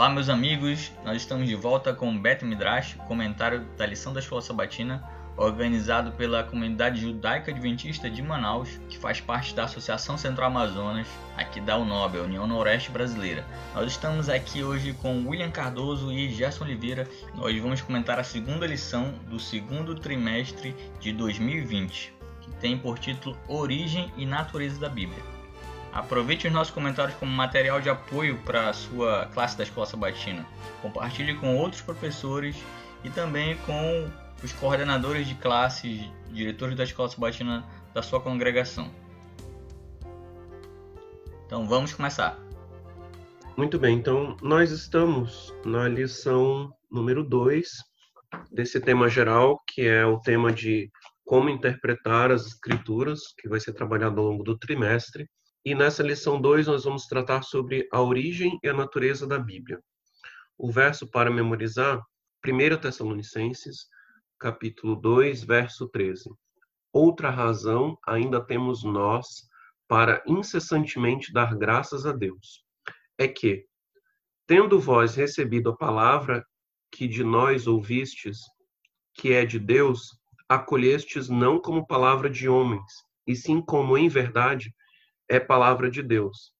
Olá, meus amigos, nós estamos de volta com o Bet Midrash, comentário da lição da Escola Sabatina, organizado pela comunidade judaica adventista de Manaus, que faz parte da Associação Central Amazonas, aqui da UNOB, a União Noroeste Brasileira. Nós estamos aqui hoje com William Cardoso e Gerson Oliveira. Nós vamos comentar a segunda lição do segundo trimestre de 2020, que tem por título Origem e Natureza da Bíblia. Aproveite os nossos comentários como material de apoio para a sua classe da Escola Sabatina. Compartilhe com outros professores e também com os coordenadores de classes, diretores da Escola Sabatina da sua congregação. Então vamos começar. Muito bem, então nós estamos na lição número 2 desse tema geral, que é o tema de como interpretar as escrituras, que vai ser trabalhado ao longo do trimestre. E nessa lição 2 nós vamos tratar sobre a origem e a natureza da Bíblia. O verso para memorizar, 1 Tessalonicenses, capítulo 2, verso 13. Outra razão ainda temos nós para incessantemente dar graças a Deus, é que, tendo vós recebido a palavra que de nós ouvistes, que é de Deus, acolhestes não como palavra de homens, e sim como em verdade é palavra de Deus,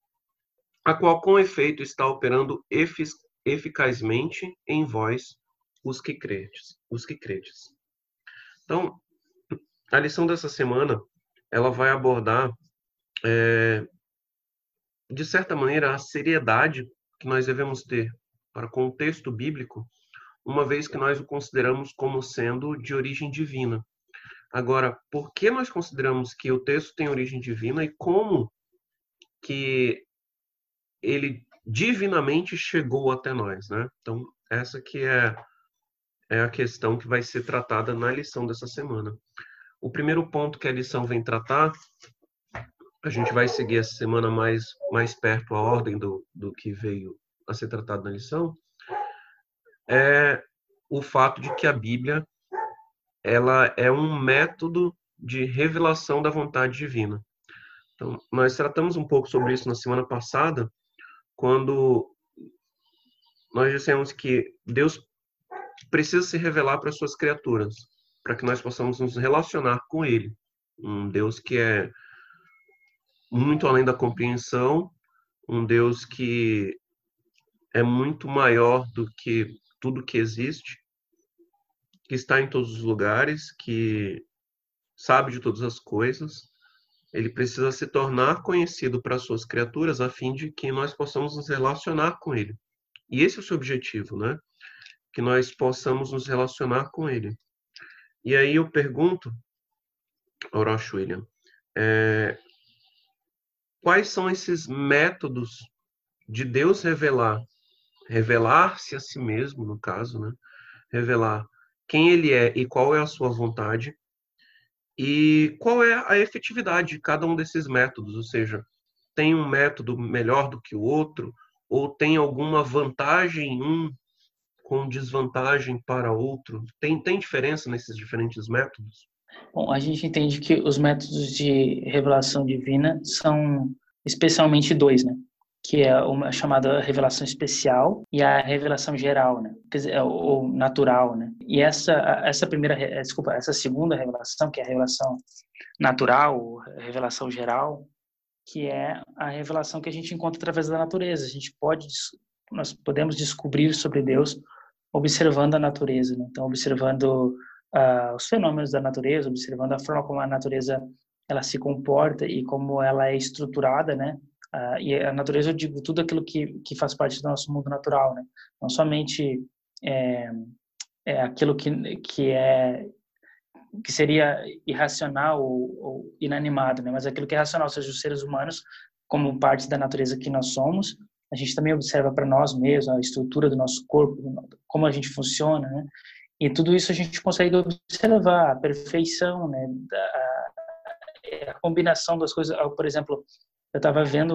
a qual com efeito está operando eficazmente em vós os que credes, os que credes. Então, a lição dessa semana ela vai abordar é, de certa maneira a seriedade que nós devemos ter para com o texto bíblico, uma vez que nós o consideramos como sendo de origem divina. Agora, por que nós consideramos que o texto tem origem divina e como que ele divinamente chegou até nós, né? Então, essa que é, é a questão que vai ser tratada na lição dessa semana. O primeiro ponto que a lição vem tratar, a gente vai seguir essa semana mais, mais perto a ordem do, do que veio a ser tratado na lição, é o fato de que a Bíblia ela é um método de revelação da vontade divina. Então, nós tratamos um pouco sobre isso na semana passada, quando nós dissemos que Deus precisa se revelar para as suas criaturas, para que nós possamos nos relacionar com Ele. Um Deus que é muito além da compreensão, um Deus que é muito maior do que tudo que existe, que está em todos os lugares, que sabe de todas as coisas ele precisa se tornar conhecido para suas criaturas a fim de que nós possamos nos relacionar com ele. E esse é o seu objetivo, né? Que nós possamos nos relacionar com ele. E aí eu pergunto, Orochi William, é, quais são esses métodos de Deus revelar, revelar-se a si mesmo, no caso, né? Revelar quem ele é e qual é a sua vontade e qual é a efetividade de cada um desses métodos? Ou seja, tem um método melhor do que o outro? Ou tem alguma vantagem em um com desvantagem para outro? Tem, tem diferença nesses diferentes métodos? Bom, a gente entende que os métodos de revelação divina são especialmente dois, né? Que é uma chamada revelação especial e a revelação geral, né? Dizer, ou natural, né? E essa essa primeira, eh, desculpa, essa segunda revelação, que é a revelação natural, revelação geral, que é a revelação que a gente encontra através da natureza. A gente pode nós podemos descobrir sobre Deus observando a natureza, né? então observando uh, os fenômenos da natureza, observando a forma como a natureza ela se comporta e como ela é estruturada, né? Uh, e a natureza, eu digo, tudo aquilo que, que faz parte do nosso mundo natural, né? Não somente é, é aquilo que, que é que seria irracional ou, ou, inanimado, né? Mas aquilo que é racional, ou seja, os seres humanos, como parte da natureza que nós somos, a gente também observa para nós mesmos a estrutura do nosso corpo, como a gente funciona, né? E tudo isso a gente consegue observar, a perfeição, né? A, a combinação das coisas, por exemplo, eu estava vendo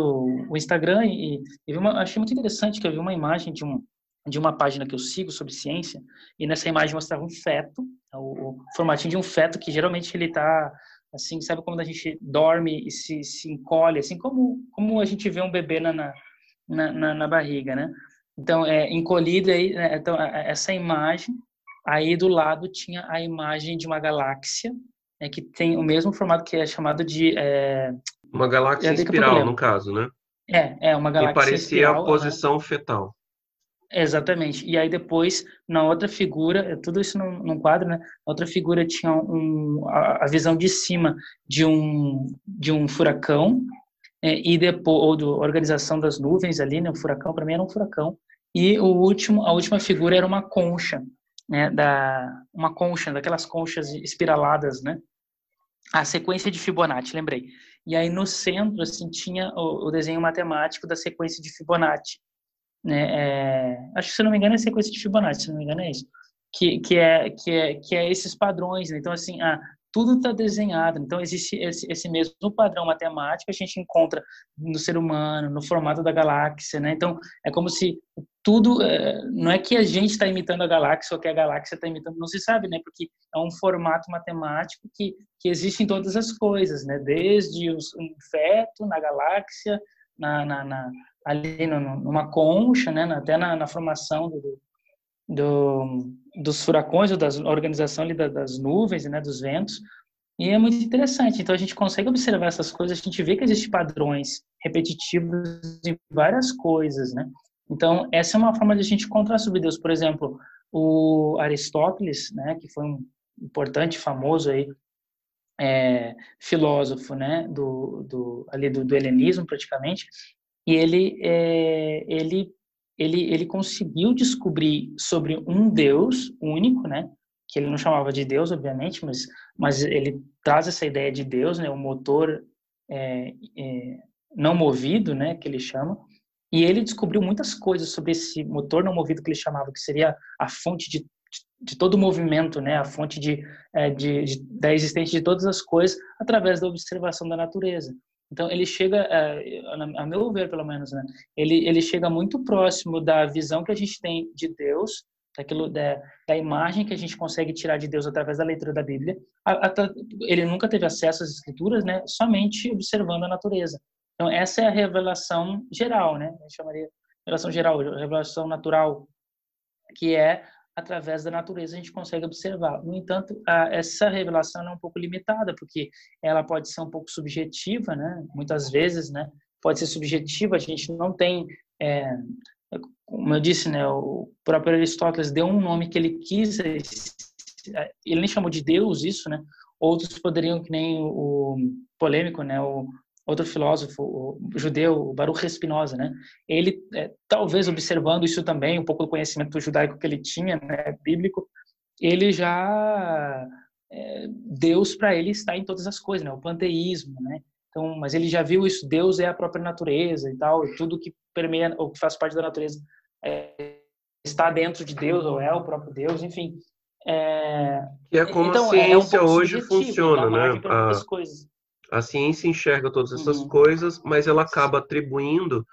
o Instagram e, e uma, achei muito interessante que eu vi uma imagem de um de uma página que eu sigo sobre ciência e nessa imagem mostrava um feto, o, o formatinho de um feto que geralmente ele está assim, sabe como a gente dorme e se, se encolhe, assim como como a gente vê um bebê na, na, na, na barriga, né? Então, é encolhido aí, né? então essa imagem, aí do lado tinha a imagem de uma galáxia, né, que tem o mesmo formato que é chamado de é... uma galáxia espiral, no caso, né? É, é uma galáxia. E parecia espiral, a posição né? fetal. Exatamente. E aí depois, na outra figura, tudo isso num, num quadro, né? Na outra figura tinha um, a, a, visão de cima de um, de um furacão é, e depois, ou da organização das nuvens ali, né? O furacão, para mim era um furacão. E o último, a última figura era uma concha, né? Da, uma concha, daquelas conchas espiraladas, né? A sequência de Fibonacci, lembrei. E aí no centro, assim, tinha o, o desenho matemático da sequência de Fibonacci né? É, acho que se não me engano é sequência de Fibonacci, se não me engano é isso, que, que é que é que é esses padrões. Né? Então assim, ah, tudo está desenhado. Então existe esse, esse mesmo padrão matemático a gente encontra no ser humano, no formato da galáxia, né? Então é como se tudo é, não é que a gente está imitando a galáxia ou que a galáxia está imitando, não se sabe, né? Porque é um formato matemático que que existe em todas as coisas, né? Desde o um feto na galáxia, na, na, na ali no, numa concha, né, até na, na formação do, do, dos furacões ou da organização ali das nuvens, né, dos ventos. E é muito interessante. Então a gente consegue observar essas coisas, a gente vê que existem padrões repetitivos em várias coisas, né? Então essa é uma forma de a gente encontrar sobre Deus. Por exemplo, o Aristóteles, né, que foi um importante, famoso aí é, filósofo, né, do, do ali do, do helenismo praticamente, e ele, é, ele, ele, ele conseguiu descobrir sobre um Deus único, né? Que ele não chamava de Deus, obviamente, mas, mas ele traz essa ideia de Deus, né? O motor é, é, não movido, né? Que ele chama. E ele descobriu muitas coisas sobre esse motor não movido que ele chamava, que seria a fonte de, de todo o movimento, né? A fonte de, é, de, de, da existência de todas as coisas através da observação da natureza. Então ele chega, é, a meu ver pelo menos, né? Ele ele chega muito próximo da visão que a gente tem de Deus, daquilo da, da imagem que a gente consegue tirar de Deus através da leitura da Bíblia. Ele nunca teve acesso às escrituras, né? Somente observando a natureza. Então essa é a revelação geral, né? A gente chamaria revelação geral, revelação natural, que é através da natureza a gente consegue observar. No entanto, a, essa revelação é um pouco limitada, porque ela pode ser um pouco subjetiva, né? Muitas vezes, né? Pode ser subjetiva, a gente não tem, é, como eu disse, né? O próprio Aristóteles deu um nome que ele quis, ele nem chamou de Deus isso, né? Outros poderiam, que nem o, polêmico, né? O outro filósofo o judeu, Baruch Spinoza, né? Ele, é, talvez observando isso também, um pouco do conhecimento judaico que ele tinha, né, bíblico, ele já é, Deus para ele está em todas as coisas, né? O panteísmo, né? Então, mas ele já viu isso, Deus é a própria natureza e tal, e tudo que permeia ou que faz parte da natureza é, está dentro de Deus ou é o próprio Deus, enfim. É, e é como então, a ciência é um hoje funciona, né? A, a ciência enxerga todas essas uhum. coisas, mas ela acaba atribuindo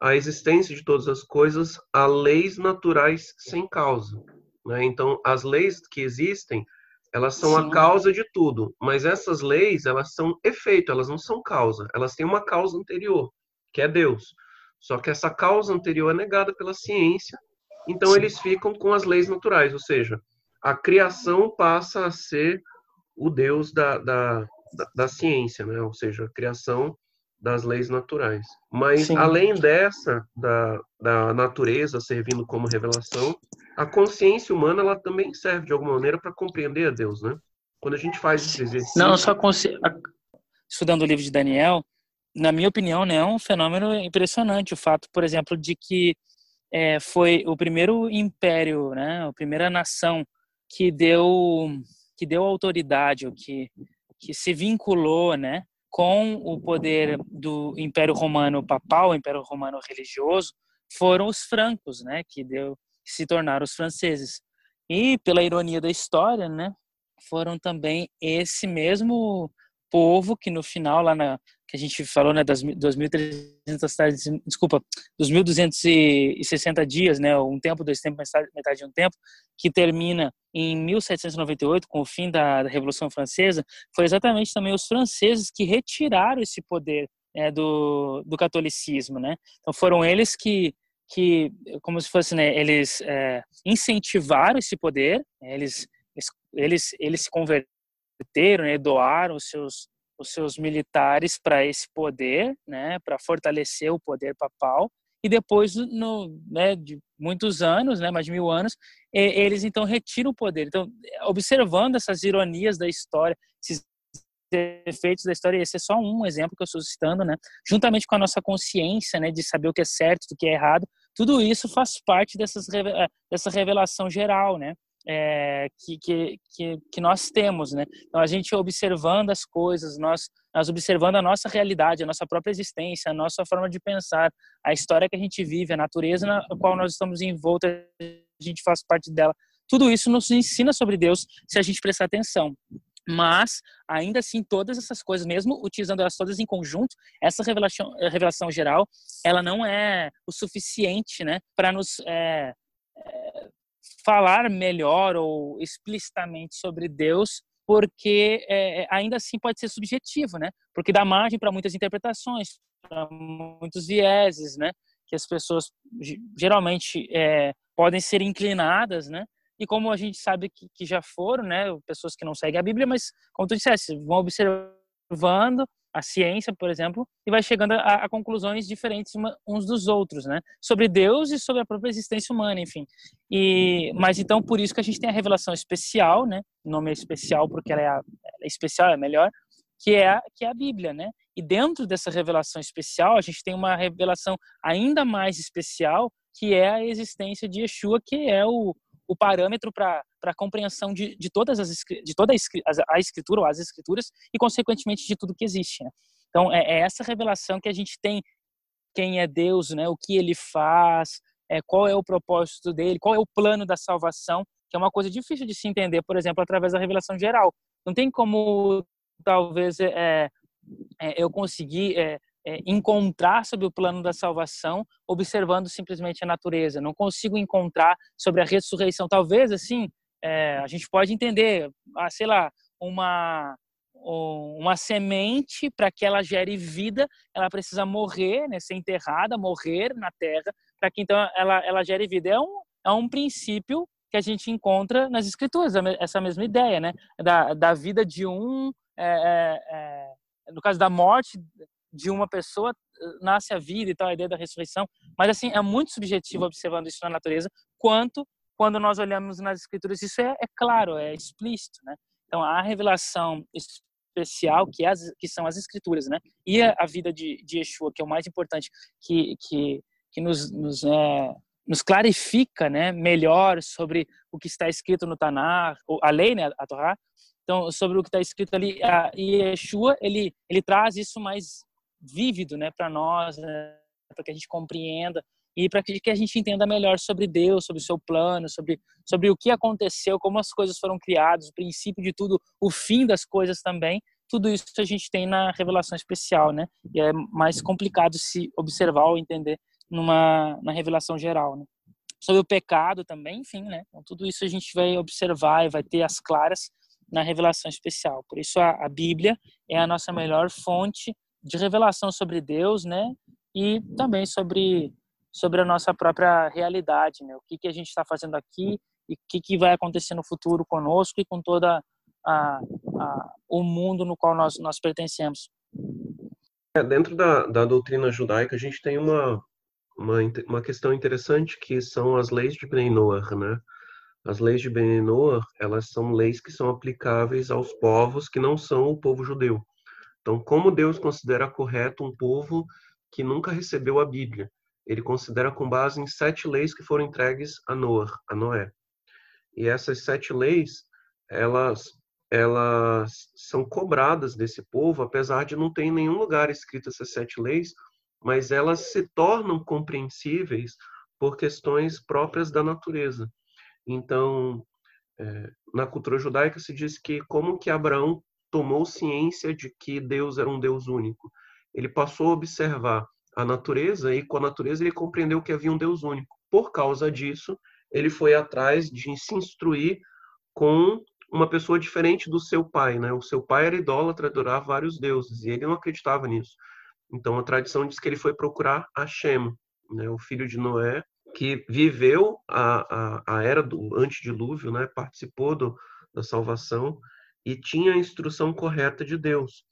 a existência de todas as coisas a leis naturais sem causa. Né? Então, as leis que existem, elas são Sim. a causa de tudo, mas essas leis, elas são efeito, elas não são causa. Elas têm uma causa anterior, que é Deus. Só que essa causa anterior é negada pela ciência, então Sim. eles ficam com as leis naturais, ou seja, a criação passa a ser o Deus da, da, da, da ciência, né? ou seja, a criação das leis naturais. Mas, Sim. além dessa, da, da natureza servindo como revelação, a consciência humana ela também serve, de alguma maneira, para compreender a Deus, né? Quando a gente faz esse exercício... Não, só consci... estudando o livro de Daniel, na minha opinião, né, é um fenômeno impressionante o fato, por exemplo, de que é, foi o primeiro império, né, a primeira nação que deu que deu autoridade, o que que se vinculou, né, com o poder do Império Romano Papal, Império Romano Religioso, foram os francos, né, que deu que se tornaram os franceses. E pela ironia da história, né, foram também esse mesmo povo que no final lá na que a gente falou, né, das 2.300 tardes, desculpa, dos 1.260 dias, né, um tempo, dois tempos, metade de um tempo, que termina em 1798, com o fim da, da Revolução Francesa, foi exatamente também os franceses que retiraram esse poder né, do, do catolicismo, né? Então foram eles que que como se fosse, né, eles é, incentivaram esse poder, né, eles, eles, eles se converteram, né, doaram os seus, os seus militares para esse poder, né, para fortalecer o poder papal, e depois, no, né, de muitos anos, né, mais de mil anos, eles então retiram o poder. Então, observando essas ironias da história, esses efeitos da história, esse é só um exemplo que eu estou citando, né? Juntamente com a nossa consciência, né, de saber o que é certo, o que é errado, tudo isso faz parte dessas, dessa revelação geral, né? É, que, que, que, nós temos, né? Então, a gente observando as coisas, nós, nós observando a nossa realidade, a nossa própria existência, a nossa forma de pensar, a história que a gente vive, a natureza na qual nós estamos envoltos, a gente faz parte dela. Tudo isso nos ensina sobre Deus se a gente prestar atenção. Mas, ainda assim, todas essas coisas, mesmo utilizando elas todas em conjunto, essa revelação, revelação geral, ela não é o suficiente né, para nos é, é, falar melhor ou explicitamente sobre Deus, porque é, ainda assim pode ser subjetivo, né? Porque dá margem para muitas interpretações, para muitos vieses, né? Que as pessoas geralmente é, podem ser inclinadas, né? E como a gente sabe que, que já foram, né, pessoas que não seguem a Bíblia, mas como tu disseste, vão observando a ciência, por exemplo, e vai chegando a, a conclusões diferentes uns dos outros, né? Sobre Deus e sobre a própria existência humana, enfim. E, mas então por isso que a gente tem a revelação especial, né? O nome é especial porque ela é, a, ela é especial, é melhor, que é a, que é a Bíblia, né? E dentro dessa revelação especial, a gente tem uma revelação ainda mais especial, que é a existência de Yeshua, que é o, o parâmetro para a compreensão de, de todas as de toda a escritura ou as escrituras e consequentemente de tudo que existe. Né? Então é, é, essa revelação que a gente tem quem é Deus, né? O que Ele faz, é, qual é o propósito dele, qual é o plano da salvação, que é uma coisa difícil de se entender, por exemplo, através da revelação geral. Não tem como talvez é, é, eu conseguir é, é, encontrar sobre o plano da salvação observando simplesmente a natureza. Não consigo encontrar sobre a ressurreição. Talvez, assim, é, a gente pode entender, ah, sei lá, uma uma semente para que ela gere vida, ela precisa morrer, né, ser enterrada, morrer na terra, para que então ela, ela gere vida. É um, é um princípio que a gente encontra nas escrituras, essa mesma ideia, né, da, da vida de um, é, é, é no caso da morte de uma pessoa nasce a vida e tal, a ideia da ressurreição. Mas, assim, é muito subjetivo observando isso na natureza, quanto quando nós olhamos nas escrituras, isso é, é claro, é explícito, né? Então, a revelação especial que, as, que são as escrituras, né? E a, a, vida de, de Yeshua, que é o mais importante, que, que, que nos, nos, é, nos clarifica né, melhor sobre o que está escrito no Tanar, a lei, né, a Torá, então, sobre o que está escrito ali, a Yeshua, ele, ele traz isso mais vívido, né, para nós, né, para que a gente compreenda e para que a gente entenda melhor sobre Deus, sobre o seu plano, sobre sobre o que aconteceu, como as coisas foram criadas, o princípio de tudo, o fim das coisas também. Tudo isso a gente tem na revelação especial, né? E é mais complicado se observar ou entender numa na revelação geral, né? Sobre o pecado também, enfim, né? Então, tudo isso a gente vai observar e vai ter as claras na revelação especial. Por isso a, a Bíblia é a nossa melhor fonte de revelação sobre Deus, né? E também sobre sobre a nossa própria realidade, né? O que que a gente está fazendo aqui e o que que vai acontecer no futuro conosco e com toda a, a o mundo no qual nós nós pertencemos. É, dentro da, da doutrina judaica a gente tem uma, uma uma questão interessante que são as leis de Ben Noah, né? As leis de Ben Noah, elas são leis que são aplicáveis aos povos que não são o povo judeu. Então, como Deus considera correto um povo que nunca recebeu a Bíblia? Ele considera com base em sete leis que foram entregues a Noé. A Noé. E essas sete leis, elas, elas são cobradas desse povo, apesar de não ter em nenhum lugar escrito essas sete leis, mas elas se tornam compreensíveis por questões próprias da natureza. Então, é, na cultura judaica se diz que como que Abraão tomou ciência de que Deus era um Deus único. Ele passou a observar a natureza e com a natureza ele compreendeu que havia um Deus único. Por causa disso, ele foi atrás de se instruir com uma pessoa diferente do seu pai, né? O seu pai era idólatra, adorava vários deuses e ele não acreditava nisso. Então a tradição diz que ele foi procurar Hashem, né, o filho de Noé, que viveu a, a, a era do antedilúvio, né, participou do, da salvação e tinha a instrução correta de Deus.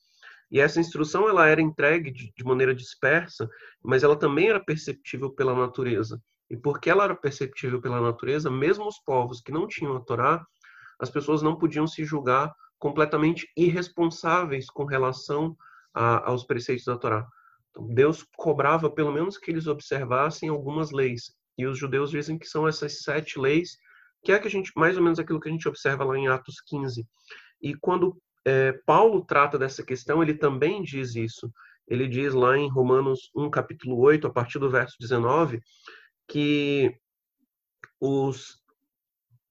E essa instrução ela era entregue de, de maneira dispersa, mas ela também era perceptível pela natureza. E porque ela era perceptível pela natureza, mesmo os povos que não tinham a Torá, as pessoas não podiam se julgar completamente irresponsáveis com relação a, aos preceitos da Torá. Então, Deus cobrava pelo menos que eles observassem algumas leis. E os judeus dizem que são essas sete leis, que é que a gente mais ou menos aquilo que a gente observa lá em Atos 15. E quando é, Paulo trata dessa questão, ele também diz isso. Ele diz lá em Romanos 1, capítulo 8, a partir do verso 19, que os,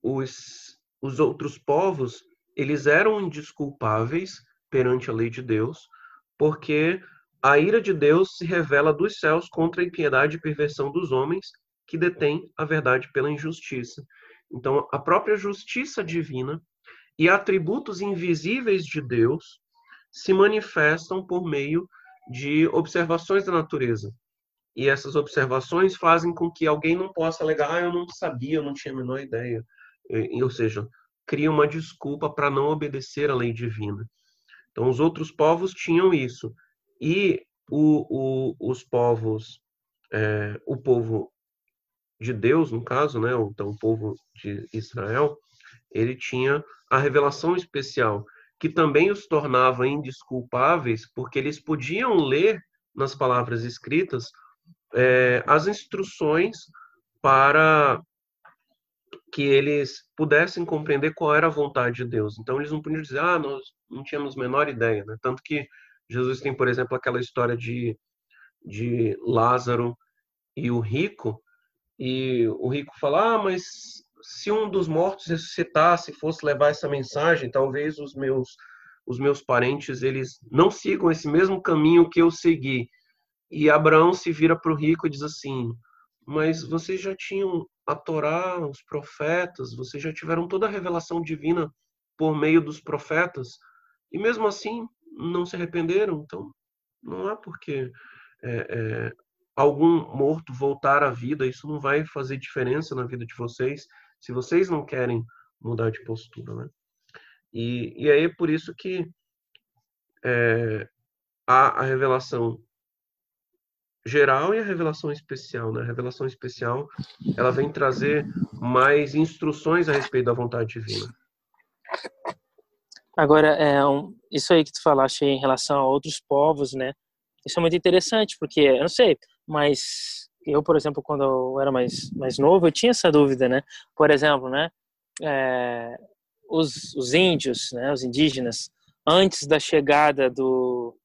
os, os outros povos eles eram indisculpáveis perante a lei de Deus, porque a ira de Deus se revela dos céus contra a impiedade e perversão dos homens que detêm a verdade pela injustiça. Então, a própria justiça divina e atributos invisíveis de Deus se manifestam por meio de observações da natureza. E essas observações fazem com que alguém não possa alegar, ah, eu não sabia, eu não tinha a menor ideia. ou seja, cria uma desculpa para não obedecer à lei divina. Então, os outros povos tinham isso. E o, o, os povos, é, o povo de Deus, no caso, né, então o povo de Israel, ele tinha a revelação especial, que também os tornava indisculpáveis, porque eles podiam ler nas palavras escritas é, as instruções para que eles pudessem compreender qual era a vontade de Deus. Então eles não podiam dizer, ah, nós não tínhamos a menor ideia, né? Tanto que Jesus tem, por exemplo, aquela história de, de Lázaro e o rico, e o rico fala, ah, mas se um dos mortos ressuscitasse, fosse levar essa mensagem, talvez os meus os meus parentes eles não sigam esse mesmo caminho que eu segui. E Abraão se vira para o rico e diz assim: Mas vocês já tinham a Torá, os profetas, vocês já tiveram toda a revelação divina por meio dos profetas, e mesmo assim não se arrependeram. Então, não há porque é, é, algum morto voltar à vida, isso não vai fazer diferença na vida de vocês, se vocês não querem mudar de postura, né? E, e aí é por isso que é, a, a revelação geral e a revelação especial. Né? A revelação especial ela vem trazer mais instruções a respeito da vontade divina. Agora, é, um, isso aí que tu falaste em relação a outros povos, né? Isso é muito interessante, porque, eu não sei, mas eu, por exemplo, quando eu era mais, mais novo, eu tinha essa dúvida, né? Por exemplo, né? É, os, os índios, né? Os indígenas, antes da chegada do,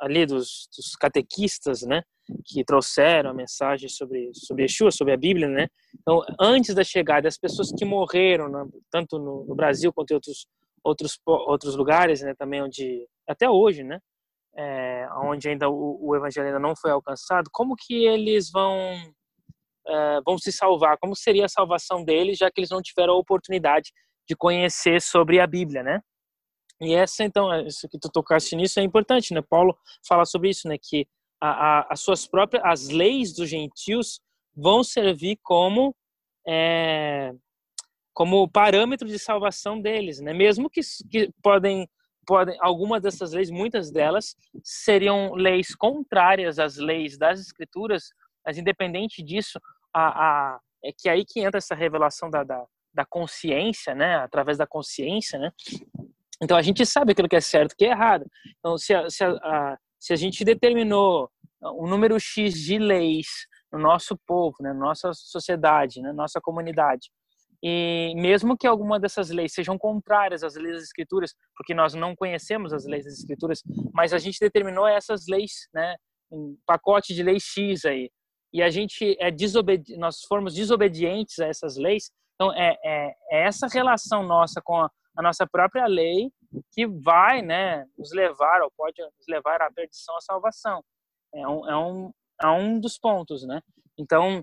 ali dos, dos, catequistas, né, que trouxeram a mensagem sobre sobre Yeshua, sobre a Bíblia, né. Então, antes da chegada, as pessoas que morreram, né, tanto no, no, Brasil quanto em outros outros outros lugares, né, também onde até hoje, né, é, onde ainda o, o, evangelho ainda não foi alcançado, como que eles vão é, vão se salvar? Como seria a salvação deles, já que eles não tiveram a oportunidade de conhecer sobre a Bíblia, né? E essa, então, é, isso que tu tocaste nisso é importante, né? Paulo fala sobre isso, né? Que a, a, as suas próprias, as leis dos gentios vão servir como é, como parâmetro de salvação deles, né? Mesmo que, que podem podem algumas dessas leis, muitas delas seriam leis contrárias às leis das escrituras, mas independente disso, a, a é que aí que entra essa revelação da, da, da consciência, né? Através da consciência, né? Então a gente sabe aquilo que é certo que é errado. Então se a, se a, se a gente determinou um número X de leis no nosso povo, né, na nossa sociedade, na né, nossa comunidade, e mesmo que alguma dessas leis sejam contrárias às leis das escrituras, porque nós não conhecemos as leis das escrituras, mas a gente determinou essas leis, né, um pacote de leis X aí, e a gente é desobedi nós formos desobedientes a essas leis, então é, é, é essa relação nossa com a, a nossa própria lei que vai né, nos levar, ou pode nos levar à perdição, à salvação. É um, é um, é um dos pontos, né? Então,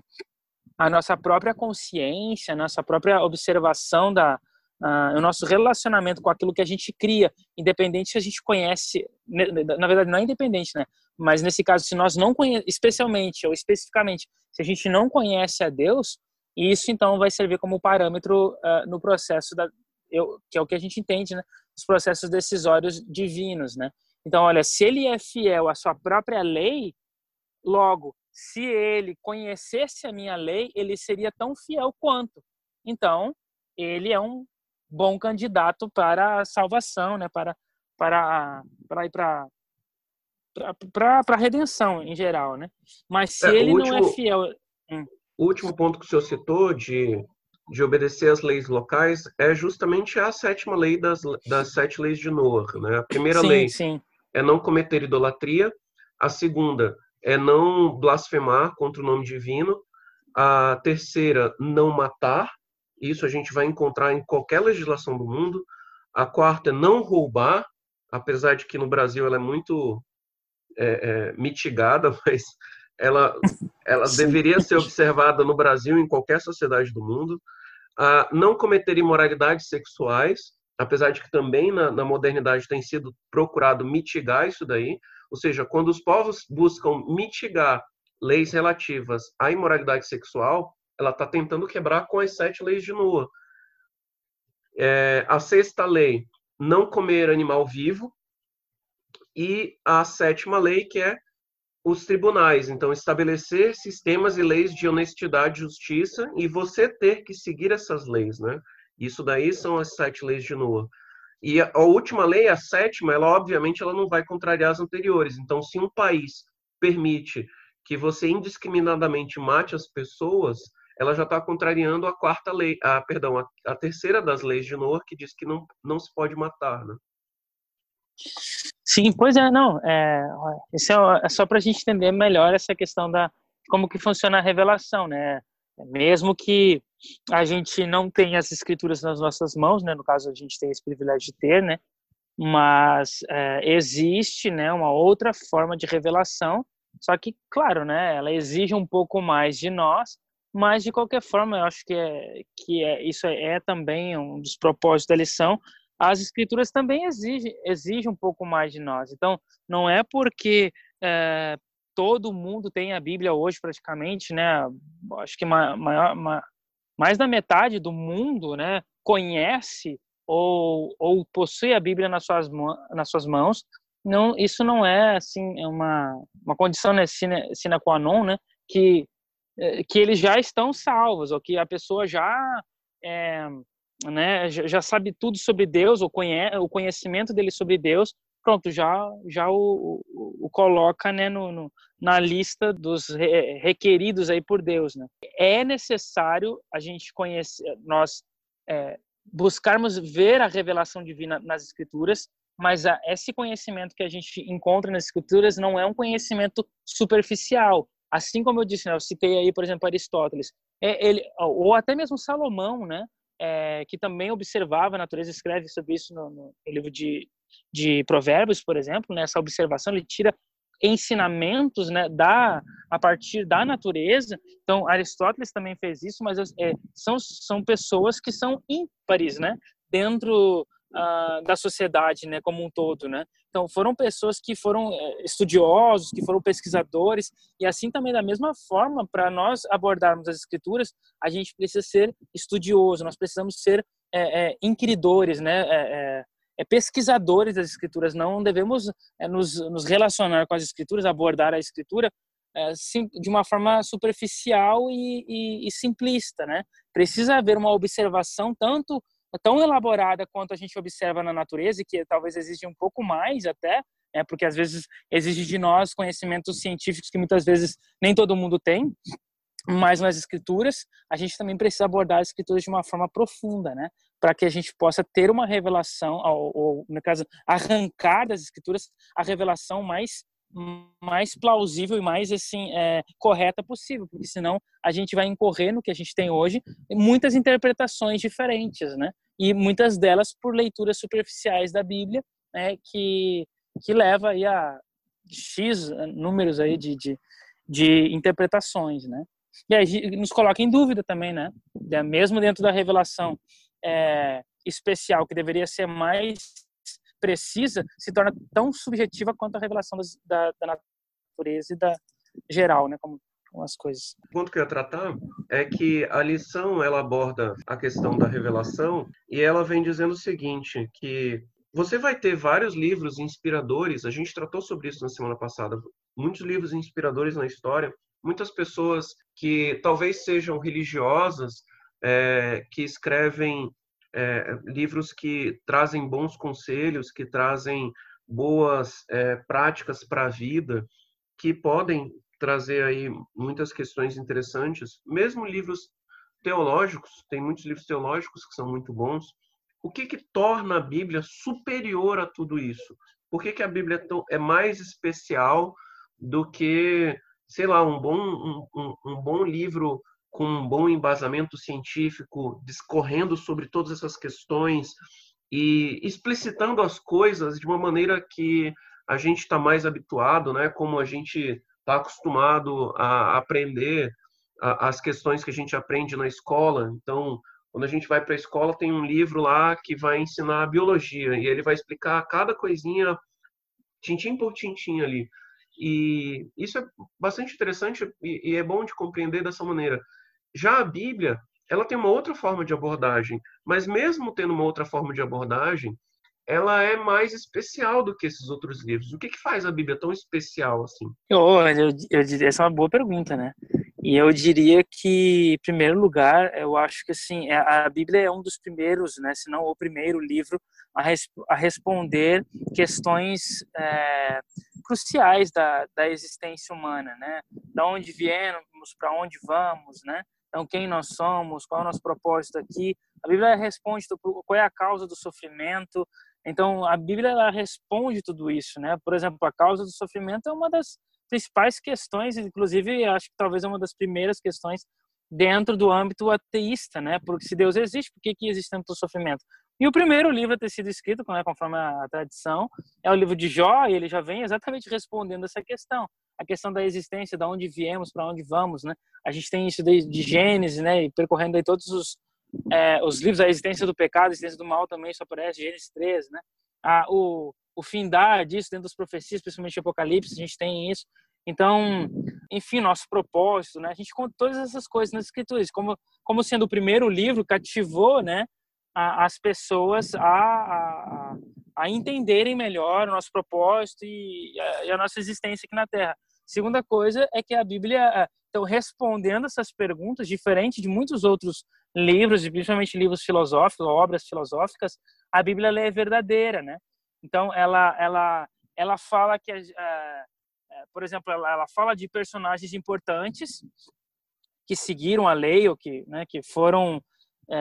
a nossa própria consciência, a nossa própria observação da, uh, o nosso relacionamento com aquilo que a gente cria, independente se a gente conhece, na verdade não é independente, né? Mas nesse caso, se nós não conhecemos, especialmente ou especificamente, se a gente não conhece a Deus, isso então vai servir como parâmetro uh, no processo da, eu, que é o que a gente entende, né? Os processos decisórios divinos, né? Então, olha, se ele é fiel à sua própria lei, logo, se ele conhecesse a minha lei, ele seria tão fiel quanto. Então, ele é um bom candidato para a salvação, né? Para para para ir para para a redenção em geral, né? Mas se é, ele último, não é fiel, hum. o último ponto que o senhor citou de de obedecer às leis locais é justamente a sétima lei das, das sete leis de Noah. Né? A primeira sim, lei sim. é não cometer idolatria, a segunda é não blasfemar contra o nome divino, a terceira, não matar, isso a gente vai encontrar em qualquer legislação do mundo, a quarta não roubar, apesar de que no Brasil ela é muito é, é, mitigada, mas ela, ela deveria ser observada no Brasil e em qualquer sociedade do mundo. A não cometer imoralidades sexuais, apesar de que também na, na, modernidade tem sido procurado mitigar isso daí, ou seja, quando os povos buscam mitigar leis relativas à imoralidade sexual, ela está tentando quebrar com as sete leis de Noa. É, a sexta lei, não comer animal vivo, e a sétima lei, que é os tribunais. Então, estabelecer sistemas e leis de honestidade e justiça e você ter que seguir essas leis, né? Isso daí são as sete leis de Noah. E a, última lei, a sétima, ela obviamente ela não vai contrariar as anteriores. Então, se um país permite que você indiscriminadamente mate as pessoas, ela já está contrariando a quarta lei, a perdão, a, a, terceira das leis de Noah que diz que não, não se pode matar, né? Sim, pois é, não. É, é, é só para a gente entender melhor essa questão da como que funciona a revelação, né? Mesmo que a gente não tenha as escrituras nas nossas mãos, né? No caso a gente tem esse privilégio de ter, né? Mas é, existe, né? Uma outra forma de revelação, só que, claro, né? Ela exige um pouco mais de nós, mas de qualquer forma eu acho que é que é, isso é, é também um dos propósitos da lição as escrituras também exigem, exigem um pouco mais de nós. Então, não é porque é, todo mundo tem a Bíblia hoje praticamente, né? Acho que maior, mais da metade do mundo, né, conhece ou, ou possui a Bíblia nas suas, nas suas mãos. Não, isso não é assim é uma uma condição né, sine, sine qua non, né? Que é, que eles já estão salvos ou que a pessoa já é, né, já sabe tudo sobre Deus, o, conhe o conhecimento dele sobre Deus, pronto, já já o, o, o coloca né, no, no, na lista dos re requeridos aí por Deus. Né? É necessário a gente conhecer, nós é, buscarmos ver a revelação divina nas Escrituras, mas a, esse conhecimento que a gente encontra nas Escrituras não é um conhecimento superficial. Assim como eu disse, né, eu citei aí, por exemplo, Aristóteles, é, ele, ou até mesmo Salomão, né? é, que também observava a natureza, escreve sobre isso no, no livro de, de Provérbios, por exemplo, nessa né, observação, ele tira ensinamentos né, da, a partir da natureza. Então, Aristóteles também fez isso, mas é, são, são pessoas que são ímpares né, dentro uh, da sociedade né, como um todo. Né? Então, foram pessoas que foram eh, estudiosos, que foram pesquisadores, e assim também, da mesma forma, para nós abordarmos as escrituras, a gente precisa ser estudioso, nós precisamos ser é, é, inquiridores, né? É, é, pesquisadores das escrituras, não devemos nos, nos, relacionar com as escrituras, abordar a escritura de uma forma superficial e, e, e simplista, né? Precisa haver uma observação tanto tão elaborada quanto a gente observa na natureza e que talvez exige um pouco mais até, né, porque às vezes exige de nós conhecimentos científicos que muitas vezes nem todo mundo tem, mas nas escrituras a gente também precisa abordar as escrituras de uma forma profunda, né, para que a gente possa ter uma revelação, ou, ou no caso arrancar das escrituras a revelação mais mais plausível e mais assim é, correta possível, porque senão a gente vai incorrer no que a gente tem hoje muitas interpretações diferentes, né? E muitas delas por leituras superficiais da Bíblia, né? Que que leva aí a x números aí de, de, de interpretações, né? E aí nos coloca em dúvida também, né? Mesmo dentro da revelação é, especial, que deveria ser mais precisa, se torna tão subjetiva quanto a revelação das, da, da natureza e da geral, né, como, as coisas. O ponto que eu ia tratar é que a lição ela aborda a questão da revelação e ela vem dizendo o seguinte, que você vai ter vários livros inspiradores, a gente tratou sobre isso na semana passada, muitos livros inspiradores na história, muitas pessoas que talvez sejam religiosas, é, que escrevem é, livros que trazem bons conselhos, que trazem boas é, práticas para a vida, que podem trazer aí muitas questões interessantes, mesmo livros teológicos, tem muitos livros teológicos que são muito bons. O que, que torna a Bíblia superior a tudo isso? Por que, que a Bíblia é, é mais especial do que, sei lá, um bom, um, um, um bom livro com um bom embasamento científico, discorrendo sobre todas essas questões e explicitando as coisas de uma maneira que a gente está mais habituado, né? Como a gente está acostumado a aprender as questões que a gente aprende na escola. Então, quando a gente vai para a escola, tem um livro lá que vai ensinar biologia e ele vai explicar cada coisinha, tintim por tintim ali. E isso é bastante interessante e, é bom de compreender dessa maneira. Já a Bíblia, ela tem uma outra forma de abordagem, mas mesmo tendo uma outra forma de abordagem, ela é mais especial do que esses outros livros. O que, que faz a Bíblia tão especial assim? Eu, eu, essa é uma boa pergunta, né? E eu diria que, em primeiro lugar, eu acho que assim, é, a Bíblia é um dos primeiros, né, se não o primeiro livro a, a responder questões é, cruciais da, da existência humana, né? Da onde viemos, para onde vamos, né? Então, quem nós somos, qual é o nosso propósito aqui. A Bíblia responde qual é a causa do sofrimento. Então, a Bíblia ela responde tudo isso, né? Por exemplo, a causa do sofrimento é uma das principais questões, inclusive, acho que talvez é uma das primeiras questões dentro do âmbito ateísta, né? Porque se Deus existe, por que, que existe tanto sofrimento? E o primeiro livro a ter sido escrito, né, conforme a tradição, é o livro de Jó, e ele já vem exatamente respondendo essa questão a questão da existência, da onde viemos, para onde vamos, né? A gente tem isso desde Gênesis, né? E percorrendo aí todos os, é, os livros, a existência do pecado, a existência do mal também só aparece, Gênesis 13, né? Ah, o, o findar disso dentro das profecias, principalmente Apocalipse, a gente tem isso. Então, enfim, nosso propósito, né? A gente conta todas essas coisas nas escrituras, como, como sendo o primeiro livro cativou, né? A, as pessoas a, a, a entenderem melhor o nosso propósito e a, e a nossa existência aqui na Terra. Segunda coisa é que a Bíblia, então, respondendo essas perguntas, diferente de muitos outros livros, principalmente livros filosóficos, obras filosóficas, a Bíblia é verdadeira, né? Então, ela, ela, ela fala que, por exemplo, ela, ela fala de personagens importantes que seguiram a lei ou que, né, que foram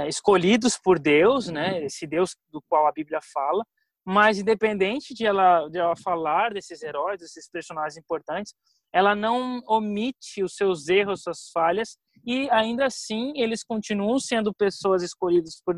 escolhidos por Deus, né? Esse Deus do qual a Bíblia fala. Mas independente de ela, de ela falar desses heróis, desses personagens importantes, ela não omite os seus erros, suas falhas, e ainda assim eles continuam sendo pessoas escolhidas por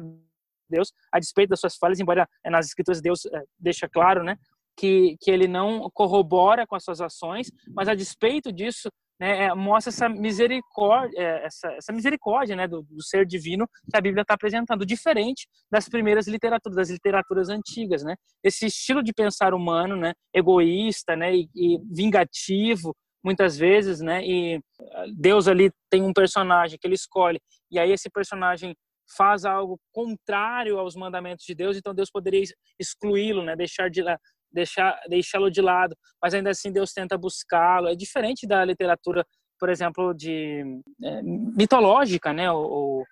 Deus, a despeito das suas falhas, embora nas escrituras Deus é, deixa claro, né, que, que ele não corrobora com as suas ações, mas a despeito disso, né, é, mostra essa misericórdia, é, essa, essa misericórdia né, do, do, ser divino que a Bíblia está apresentando, diferente das primeiras literaturas, das literaturas antigas. Né? Esse estilo de pensar humano, né, egoísta né, e, e vingativo, muitas vezes, né, e Deus ali tem um personagem que ele escolhe, e aí esse personagem faz algo contrário aos mandamentos de Deus, então Deus poderia excluí-lo, né, deixar de deixar deixá-lo de lado, mas ainda assim Deus tenta buscá-lo. É diferente da literatura, por exemplo, de é, mitológica, né, ou, ou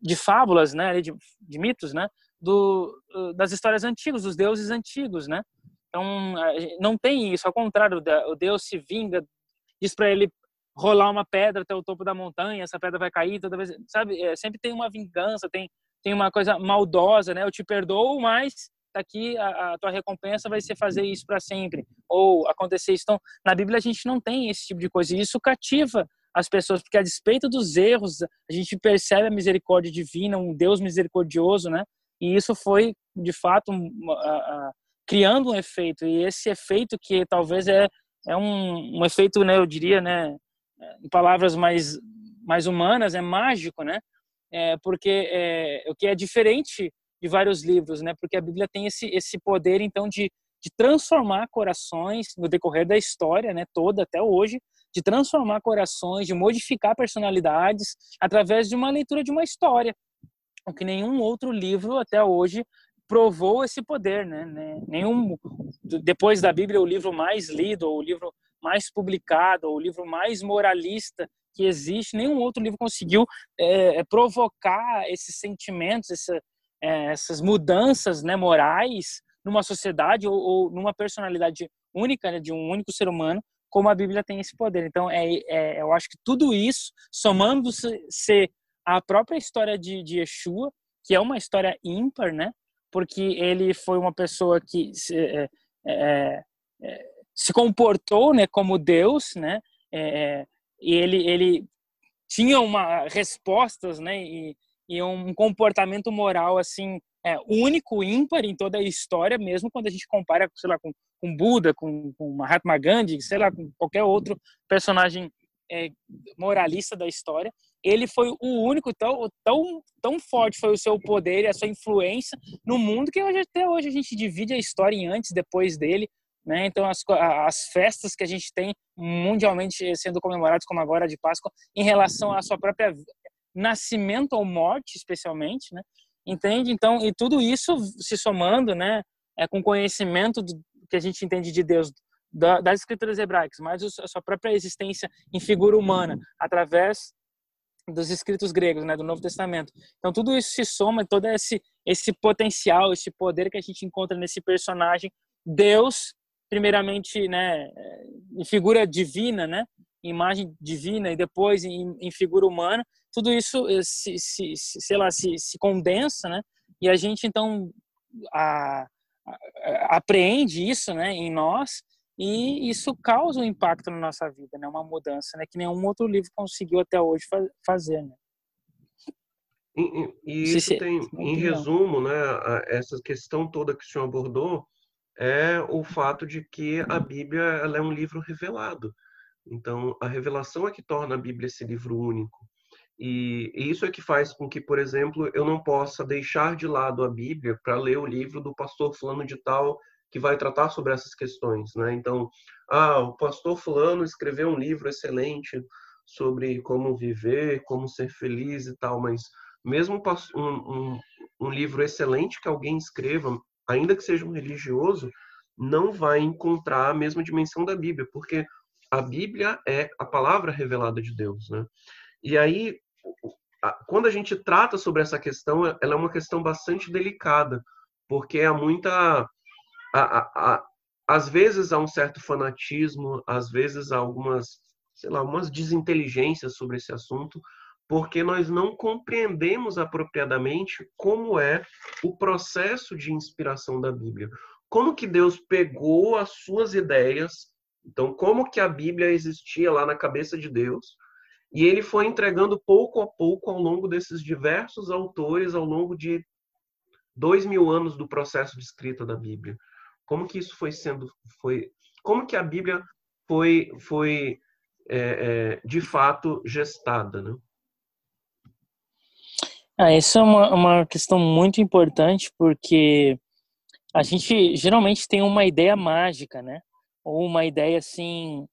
de fábulas, né, de, de mitos, né, do, das histórias antigas, dos deuses antigos, né. Então não tem isso, ao contrário, o Deus se vinga, diz para ele rolar uma pedra até o topo da montanha, essa pedra vai cair toda vez, sabe? É, sempre tem uma vingança, tem tem uma coisa maldosa, né? Eu te perdoo, mas tá aqui a, a tua recompensa vai ser fazer isso para sempre ou acontecer isso. Então, na Bíblia a gente não tem esse tipo de coisa e isso cativa as pessoas porque a despeito dos erros a gente percebe a misericórdia divina, um Deus misericordioso, né? E isso foi de fato um, criando um efeito e esse efeito que talvez é é um, um efeito, né? Eu diria, né? Em palavras mais mais humanas, é mágico, né? É, porque é, o que é diferente de vários livros, né? Porque a Bíblia tem esse esse poder então de de transformar corações no decorrer da história, né, toda até hoje, de transformar corações, de modificar personalidades através de uma leitura de uma história, o que nenhum outro livro até hoje provou esse poder, né? Nenhum depois da Bíblia o livro mais lido, ou o livro mais publicado, ou o livro mais moralista que existe, nenhum outro livro conseguiu é, provocar esses sentimentos, essa, é, essas mudanças, né, morais numa sociedade ou, ou numa personalidade única né, de um único ser humano, como a Bíblia tem esse poder. Então, é, é eu acho que tudo isso, somando-se a própria história de, de Yeshua, que é uma história ímpar, né? Porque ele foi uma pessoa que se, é, é, é se comportou, né, como Deus, né? É, é, e ele ele tinha uma respostas, né? E, e um comportamento moral assim é, único, ímpar em toda a história, mesmo quando a gente compara, sei lá, com, com Buda, com, com Mahatma Gandhi, sei lá, com qualquer outro personagem é, moralista da história. Ele foi o único, tão, tão, tão forte foi o seu poder e a sua influência no mundo que hoje, até hoje a gente divide a história em antes depois dele. Né? Então, as, as festas que a gente tem mundialmente sendo comemoradas, como agora de Páscoa, em relação à sua própria nascimento ou morte, especialmente, né? Entende? Então, e tudo isso se somando, né, é, com conhecimento do, que a gente entende de Deus, da, das escrituras hebraicas, mas a sua própria existência em figura humana, através dos escritos gregos, né, do Novo Testamento. Então, tudo isso se soma, todo esse, esse potencial, esse poder que a gente encontra nesse personagem, Deus, primeiramente, né, em figura divina, né, imagem divina e depois em, em figura humana, tudo isso eh, se, se, se, sei lá, se, se condensa, né? E a gente então a, a, apreende isso, né, em nós e isso causa um impacto na nossa vida, né? Uma mudança, né? Que nenhum outro livro conseguiu até hoje fazer, né? E, e isso se, tem, em resumo, né? Essa questão toda que o senhor abordou é o fato de que a Bíblia ela é um livro revelado. Então, a revelação é que torna a Bíblia esse livro único. E, isso é que faz com que, por exemplo, eu não possa deixar de lado a Bíblia para ler o livro do pastor fulano de tal que vai tratar sobre essas questões, né? Então, ah, o pastor fulano escreveu um livro excelente sobre como viver, como ser feliz e tal, mas mesmo um, um, um livro excelente que alguém escreva, ainda que seja um religioso, não vai encontrar a mesma dimensão da Bíblia, porque a Bíblia é a palavra revelada de Deus, né? E aí, quando a gente trata sobre essa questão, ela é uma questão bastante delicada, porque há muita, às vezes há um certo fanatismo, às vezes há algumas, sei lá, umas desinteligências sobre esse assunto, porque nós não compreendemos apropriadamente como é o processo de inspiração da Bíblia. Como que Deus pegou as suas ideias então, como que a Bíblia existia lá na cabeça de Deus? E ele foi entregando pouco a pouco ao longo desses diversos autores, ao longo de dois mil anos do processo de escrita da Bíblia. Como que isso foi sendo, foi, como que a Bíblia foi, foi é, é, de fato gestada, né? Ah, essa é uma, uma questão muito importante porque a gente geralmente tem uma ideia mágica, né? ou uma ideia assim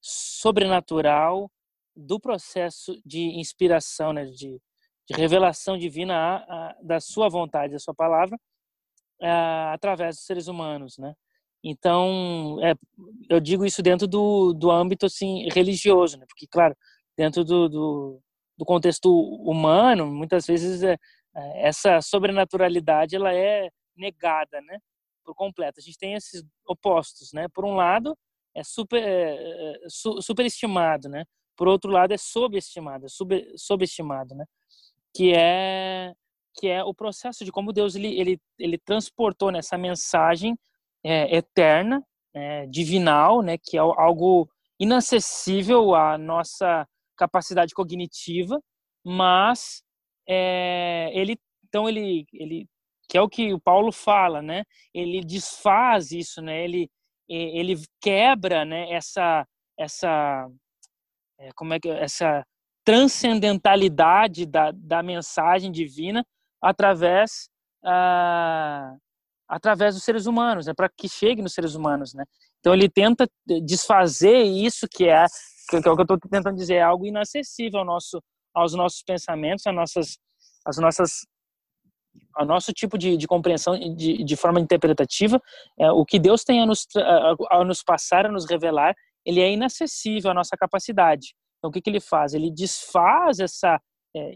sobrenatural do processo de inspiração, né, de, de revelação divina a, a, da sua vontade, da sua palavra, a, através dos seres humanos, né? Então, é, eu digo isso dentro do, do âmbito assim religioso, né? Porque, claro, dentro do, do, do contexto humano, muitas vezes é, é, essa sobrenaturalidade ela é negada, né? por completo. A gente tem esses opostos, né? Por um lado, é super é, é su, superestimado, né? Por outro lado, é subestimado, é sub, subestimado, né? Que é que é o processo de como Deus ele ele, ele transportou nessa mensagem é, eterna, é, divinal, né? Que é algo inacessível à nossa capacidade cognitiva, mas é, ele então ele ele que é o que o Paulo fala, né? Ele desfaz isso, né? Ele ele quebra, né? Essa essa é, como é que essa transcendentalidade da, da mensagem divina através ah, através dos seres humanos, né, para que chegue nos seres humanos, né? Então ele tenta desfazer isso que é que é o que eu estou tentando dizer, é algo inacessível ao nosso, aos nossos pensamentos, às nossas, às nossas ao nosso tipo de, de compreensão de, de, forma interpretativa, é, o que Deus tem a nos, a, a nos passar, a nos revelar, ele é inacessível à nossa capacidade. Então, o que, que ele faz? Ele desfaz essa é,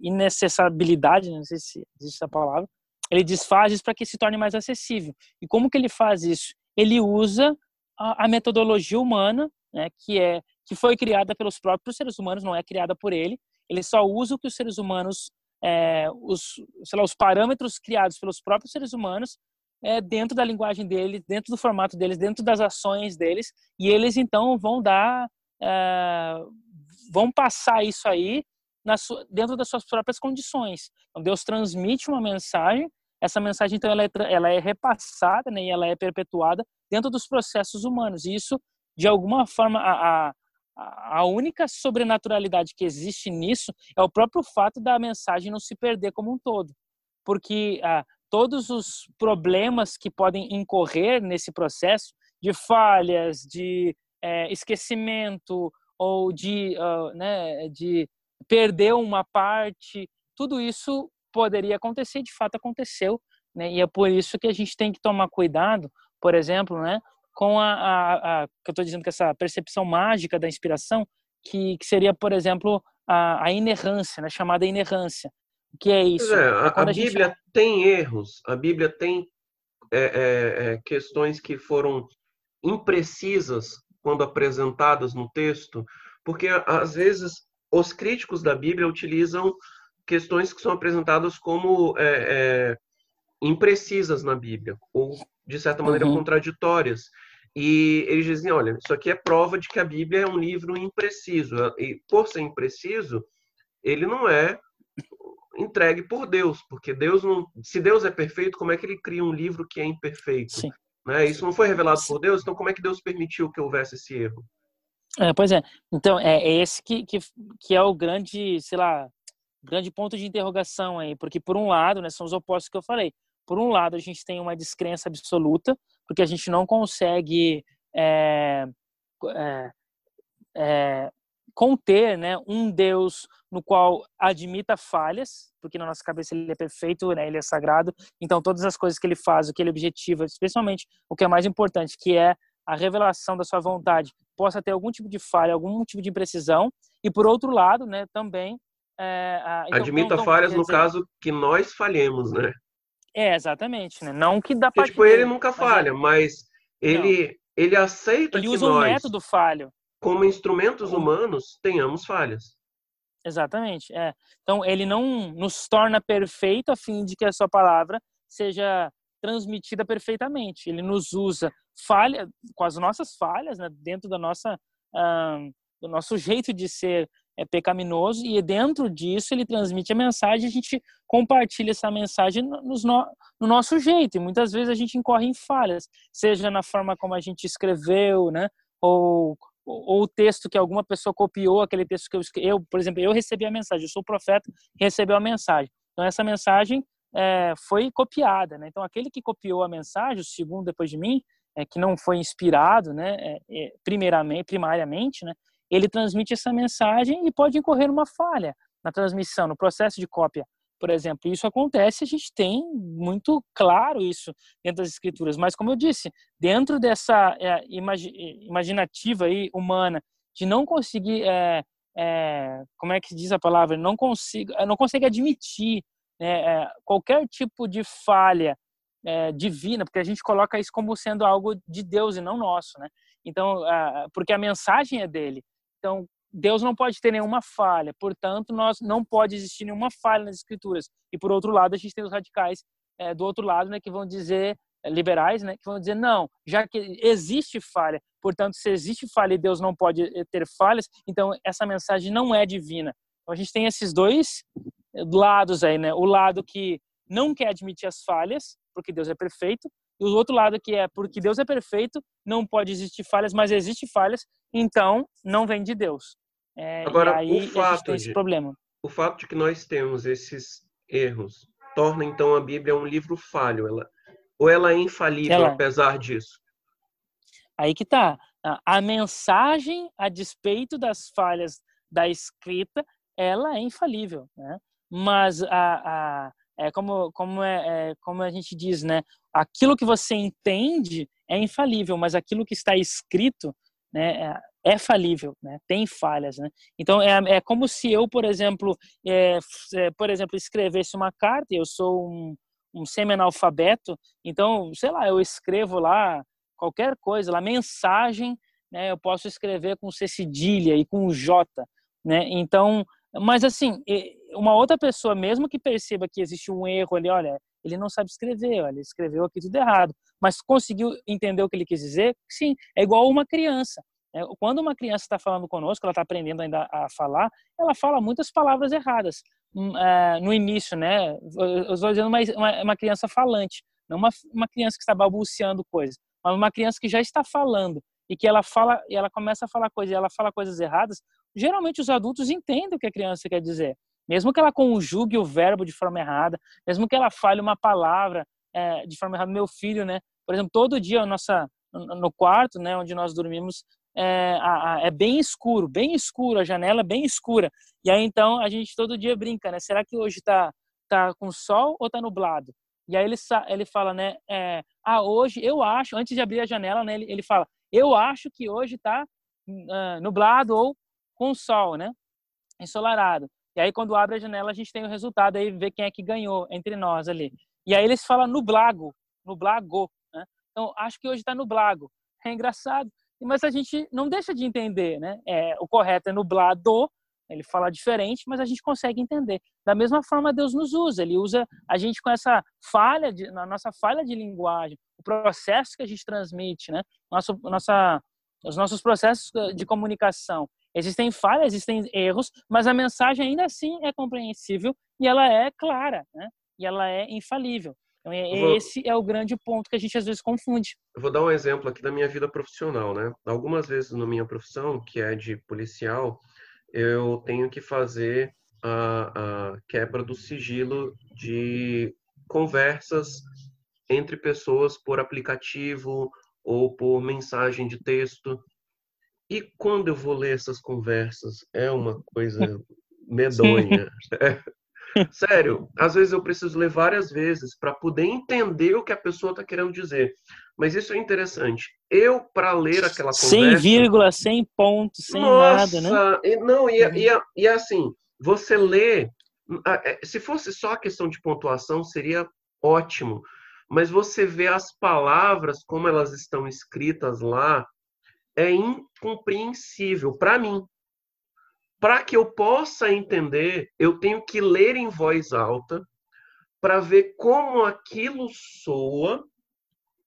inacessibilidade, não sei se existe essa palavra, ele desfaz isso para que se torne mais acessível. E como que ele faz isso? Ele usa a, a metodologia humana, né, que é que foi criada pelos próprios seres humanos, não é criada por ele. Ele só usa o que os seres humanos, é, os, sei lá, os parâmetros criados pelos próprios seres humanos é, dentro da linguagem deles, dentro do formato deles, dentro das ações deles, e eles então vão dar, é, vão passar isso aí sua, dentro das suas próprias condições. Então, Deus transmite uma mensagem, essa mensagem então ela é, ela é repassada né, e ela é perpetuada dentro dos processos humanos. E isso, de alguma forma, a, a a única sobrenaturalidade que existe nisso é o próprio fato da mensagem não se perder como um todo. Porque ah, todos os problemas que podem incorrer nesse processo de falhas, de é, esquecimento ou de, uh, né, de perder uma parte, tudo isso poderia acontecer, de fato aconteceu, né? E é por isso que a gente tem que tomar cuidado, por exemplo, né, com a, a, a que eu estou dizendo que essa percepção mágica da inspiração, que, que seria, por exemplo, a, a inerrância, né, chamada inerrância. O que é isso? É, a, a, Bíblia gente... tem erros, a Bíblia tem é, é, é, questões que foram imprecisas quando apresentadas no texto, porque às vezes os críticos da Bíblia utilizam questões que são apresentadas como é, é, imprecisas na Bíblia, ou de certa maneira uhum. contraditórias. E eles dizem: olha, isso aqui é prova de que a Bíblia é um livro impreciso. E por ser impreciso, ele não é entregue por Deus, porque Deus não, se Deus é perfeito, como é que ele cria um livro que é imperfeito? Sim. Né? Isso não foi revelado por Deus, então como é que Deus permitiu que houvesse esse erro? É, pois é. Então é, é esse que, que, que é o grande, sei lá, grande ponto de interrogação aí, porque por um lado, né, são os opostos que eu falei. Por um lado, a gente tem uma descrença absoluta, porque a gente não consegue é, é, é, conter né, um Deus no qual admita falhas, porque na nossa cabeça ele é perfeito, né, ele é sagrado, então todas as coisas que ele faz, o que ele objetiva, especialmente o que é mais importante, que é a revelação da sua vontade, possa ter algum tipo de falha, algum tipo de imprecisão, e por outro lado, né, também... É, então, admita então, falhas no dizer... caso que nós falhemos, né? É, exatamente, né? Não que dá para... Tipo, ele nunca falha, mas ele, ele aceita ele que usa nós... um método falho como instrumentos humanos, tenhamos falhas. Exatamente. É. Então, ele não nos torna perfeito a fim de que a sua palavra seja transmitida perfeitamente. Ele nos usa falha com as nossas falhas, né, dentro da nossa uh, do nosso jeito de ser é pecaminoso e dentro disso ele transmite a mensagem, a gente compartilha essa mensagem no, no, nosso jeito. E muitas vezes a gente incorre em falhas, seja na forma como a gente escreveu, né, ou ou o texto que alguma pessoa copiou, aquele texto que eu, eu por exemplo, eu recebi a mensagem, eu sou o profeta, recebeu a mensagem. Então essa mensagem é, foi copiada, né? Então aquele que copiou a mensagem, o segundo depois de mim, é, que não foi inspirado, né? É, é primeiramente, primariamente, né? Ele transmite essa mensagem e pode incorrer uma falha na transmissão, no processo de cópia por exemplo. Isso acontece, a gente tem muito claro isso dentro das escrituras. Mas, como eu disse, dentro dessa é, imaginativa aí, humana, de não conseguir, é, é, como é que diz a palavra, não consigo, não consegue admitir né, é, qualquer tipo de falha é, divina, porque a gente coloca isso como sendo algo de Deus e não nosso, né? Então, porque a mensagem é dele. Então, Deus não pode ter nenhuma falha, portanto, nós não pode existir nenhuma falha nas escrituras. E por outro lado, a gente tem os radicais é, do outro lado, né, que vão dizer é, liberais, né, que vão dizer não, já que existe falha, portanto, se existe falha e Deus não pode eh, ter falhas, então essa mensagem não é divina. Então a gente tem esses dois lados aí, né? O lado que não quer admitir as falhas, porque Deus é perfeito, e o outro lado que é porque Deus é perfeito, não pode existir falhas, mas existe falhas, então não vem de Deus. É, Agora, aí o fato de, problema. O fato de que nós temos esses erros torna então a Bíblia um livro falho? Ela, ou ela é infalível ela... apesar disso? Aí que tá. A mensagem, a despeito das falhas da escrita, ela é infalível, né? Mas a, a é como como é, é, como a gente diz, né? Aquilo que você entende é infalível, mas aquilo que está escrito, né, é, falível, né? Tem falhas, né? Então é, é como se eu, por exemplo, é, é, por exemplo, escrevesse uma carta. Eu sou um, um semi-analfabeto, então sei lá, eu escrevo lá qualquer coisa, lá mensagem, né? Eu posso escrever com C cedilha e com J, né? Então mas assim, uma outra pessoa, mesmo que perceba que existe um erro ali, olha, ele não sabe escrever, olha, ele escreveu aqui tudo errado, mas conseguiu entender o que ele quis dizer, sim, é igual uma criança. Né? Quando uma criança está falando conosco, ela está aprendendo ainda a falar, ela fala muitas palavras erradas. Hum, é, no início, né? Eu estou dizendo uma, uma, criança falante, não uma, criança que está balbuciando coisas, mas uma criança que já está falando e que ela fala, ela começa a falar coisas, ela fala coisas erradas, geralmente os adultos entendem o que a criança quer dizer. Mesmo que ela conjugue o verbo de forma errada, mesmo que ela fale uma palavra é, de forma errada, meu filho, né? Por exemplo, todo dia nossa, no quarto, né, onde nós dormimos, é, é, bem escuro, bem escuro, a janela é bem escura. E aí então a gente todo dia brinca, né? Será que hoje tá, tá com sol ou tá nublado? E aí ele, ele fala, né? É, ah, hoje eu acho, antes de abrir a janela, né? Ele, ele fala, eu acho que hoje tá uh, nublado ou com sol, né? Ensolarado. E aí, quando abre a janela, a gente tem o resultado aí, vê quem é que ganhou entre nós ali. E aí eles falam nublago, nublago, né? Então, acho que hoje está nublago. É engraçado, mas a gente não deixa de entender, né? É, o correto é nublado, ele fala diferente, mas a gente consegue entender. Da mesma forma, Deus nos usa. Ele usa a gente com essa falha, de, na nossa falha de linguagem, o processo que a gente transmite, né? Nosso, nossa, os nossos processos de comunicação. Existem falhas, existem erros, mas a mensagem ainda assim é compreensível e ela é clara, né? E ela é infalível. Então, é, vou... esse é o grande ponto que a gente às vezes confunde. Eu vou dar um exemplo aqui da minha vida profissional, né? Algumas vezes na minha profissão, que é de policial, eu tenho que fazer a, a quebra do sigilo de conversas entre pessoas por aplicativo ou por mensagem de texto. E quando eu vou ler essas conversas, é uma coisa medonha. Sério, às vezes eu preciso ler várias vezes para poder entender o que a pessoa está querendo dizer. Mas isso é interessante. Eu, para ler aquela conversa... Sem vírgula, sem ponto, sem nossa, nada, né? Não, e, uhum. e, e assim, você lê... É, se fosse só questão de pontuação, seria ótimo. Mas você vê as palavras, como elas estão escritas lá, é incompreensível para mim. Para que eu possa entender, eu tenho que ler em voz alta para ver como aquilo soa,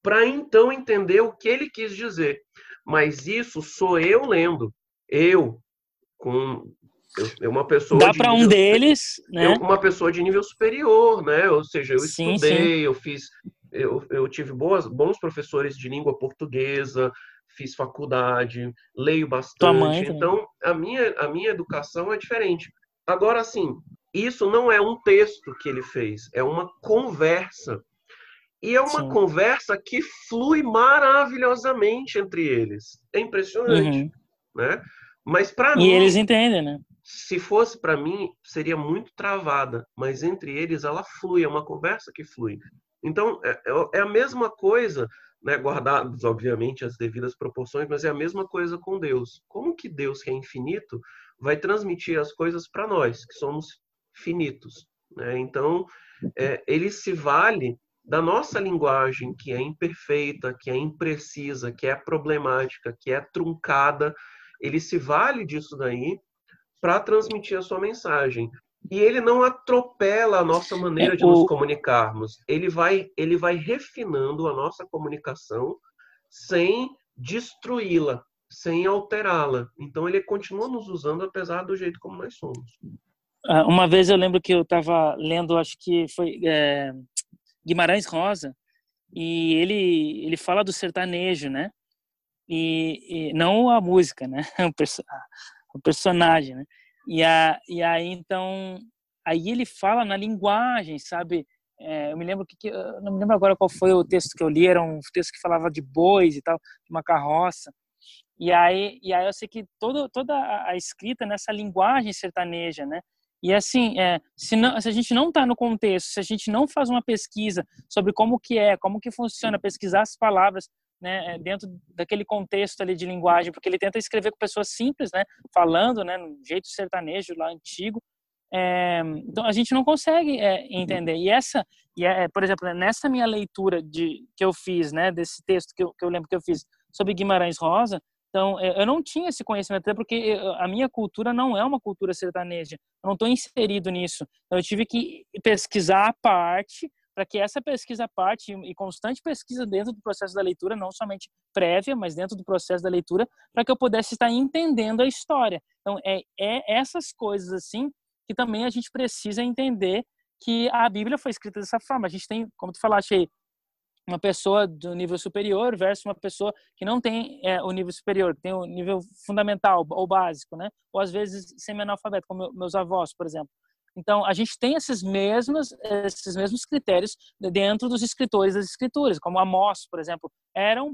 para então entender o que ele quis dizer. Mas isso sou eu lendo. Eu, com eu, uma pessoa dá para um deles né? eu, uma pessoa de nível superior né ou seja eu sim, estudei sim. eu fiz eu, eu tive boas, bons professores de língua portuguesa fiz faculdade, leio bastante. Então, a minha, a minha educação é diferente. Agora, assim, isso não é um texto que ele fez, é uma conversa. E é uma Sim. conversa que flui maravilhosamente entre eles. É impressionante, uhum. né? Mas para mim... E eles entendem, né? Se fosse para mim, seria muito travada. Mas entre eles, ela flui, é uma conversa que flui. Então, é, é, é a mesma coisa né, guardados, obviamente, as devidas proporções, mas é a mesma coisa com Deus. Como que Deus, que é infinito, vai transmitir as coisas para nós, que somos finitos? Né? Então, é, ele se vale da nossa linguagem, que é imperfeita, que é imprecisa, que é problemática, que é truncada, ele se vale disso daí para transmitir a sua mensagem. E ele não atropela a nossa maneira é, de nos comunicarmos. Ele vai, ele vai refinando a nossa comunicação sem destruí-la, sem alterá-la. Então ele continua nos usando apesar do jeito como nós somos. Ah, uma vez eu lembro que eu estava lendo, acho que foi é, Guimarães Rosa, e ele ele fala do sertanejo, né? E, e não a música, né? O, perso o personagem, né? E, a, e aí, então, aí ele fala na linguagem, sabe? é, eu me lembro que, não me lembro agora qual foi o texto que eu li, era um texto que falava de bois e tal, de uma carroça. E aí, e aí eu sei que todo, toda a escrita nessa linguagem sertaneja, né? E assim, é, se, não, se a gente não está no contexto, se a gente não faz uma pesquisa sobre como que é, como que funciona, pesquisar as palavras né, é, dentro daquele contexto ali de linguagem, porque ele tenta escrever com pessoas simples, né, falando, né, no jeito sertanejo lá antigo. É, então a gente não consegue é, entender. E essa, e é, por exemplo, nessa minha leitura de que eu fiz, né, desse texto que eu, que eu lembro que eu fiz sobre Guimarães Rosa, então, eu não tinha esse conhecimento, até porque a minha cultura não é uma cultura sertaneja. Eu não estou inserido nisso. Então, eu tive que pesquisar a parte para que essa pesquisa parte e constante pesquisa dentro do processo da leitura, não somente prévia, mas dentro do processo da leitura, para que eu pudesse estar entendendo a história. Então, é, é essas coisas assim que também a gente precisa entender que a Bíblia foi escrita dessa forma. A gente tem, como tu falaste aí, uma pessoa do nível superior versus uma pessoa que não tem é, o nível superior, que tem o nível fundamental ou básico, né? Ou às vezes semi-analfabeto, como meus avós, por exemplo. Então, a gente tem esses mesmos, esses mesmos critérios dentro dos escritores das escrituras, como Amós, por exemplo, era um,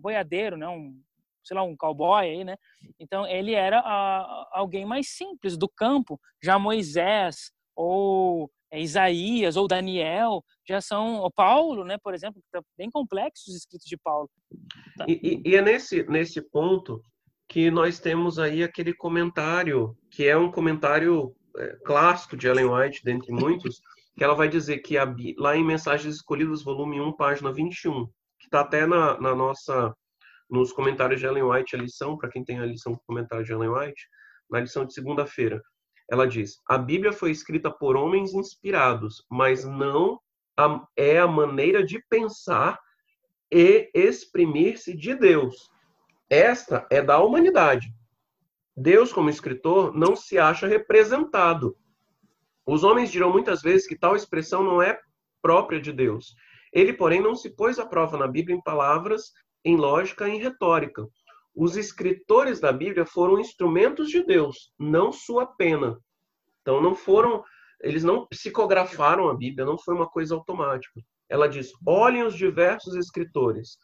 boiadeiro, né? um, sei lá, um cowboy aí, né? Então, ele era a, alguém mais simples do campo. Já Moisés ou é, Isaías ou Daniel já são o Paulo, né, por exemplo, tá bem complexos os escritos de Paulo. Tá. E, e, e, é nesse nesse ponto que nós temos aí aquele comentário que é um comentário clássico de Ellen White, dentre muitos, que ela vai dizer que a, lá em Mensagens Escolhidas, volume 1, página 21, que está até na, na nossa nos comentários de Ellen White, a lição, para quem tem a lição com comentário de Ellen White, na lição de segunda-feira. Ela diz: a Bíblia foi escrita por homens inspirados, mas não a, é a maneira de pensar e exprimir-se de Deus. Esta é da humanidade. Deus, como escritor, não se acha representado. Os homens dirão muitas vezes que tal expressão não é própria de Deus. Ele, porém, não se pôs à prova na Bíblia em palavras, em lógica em retórica. Os escritores da Bíblia foram instrumentos de Deus, não sua pena. Então não foram, eles não psicografaram a Bíblia, não foi uma coisa automática. Ela diz: olhem os diversos escritores.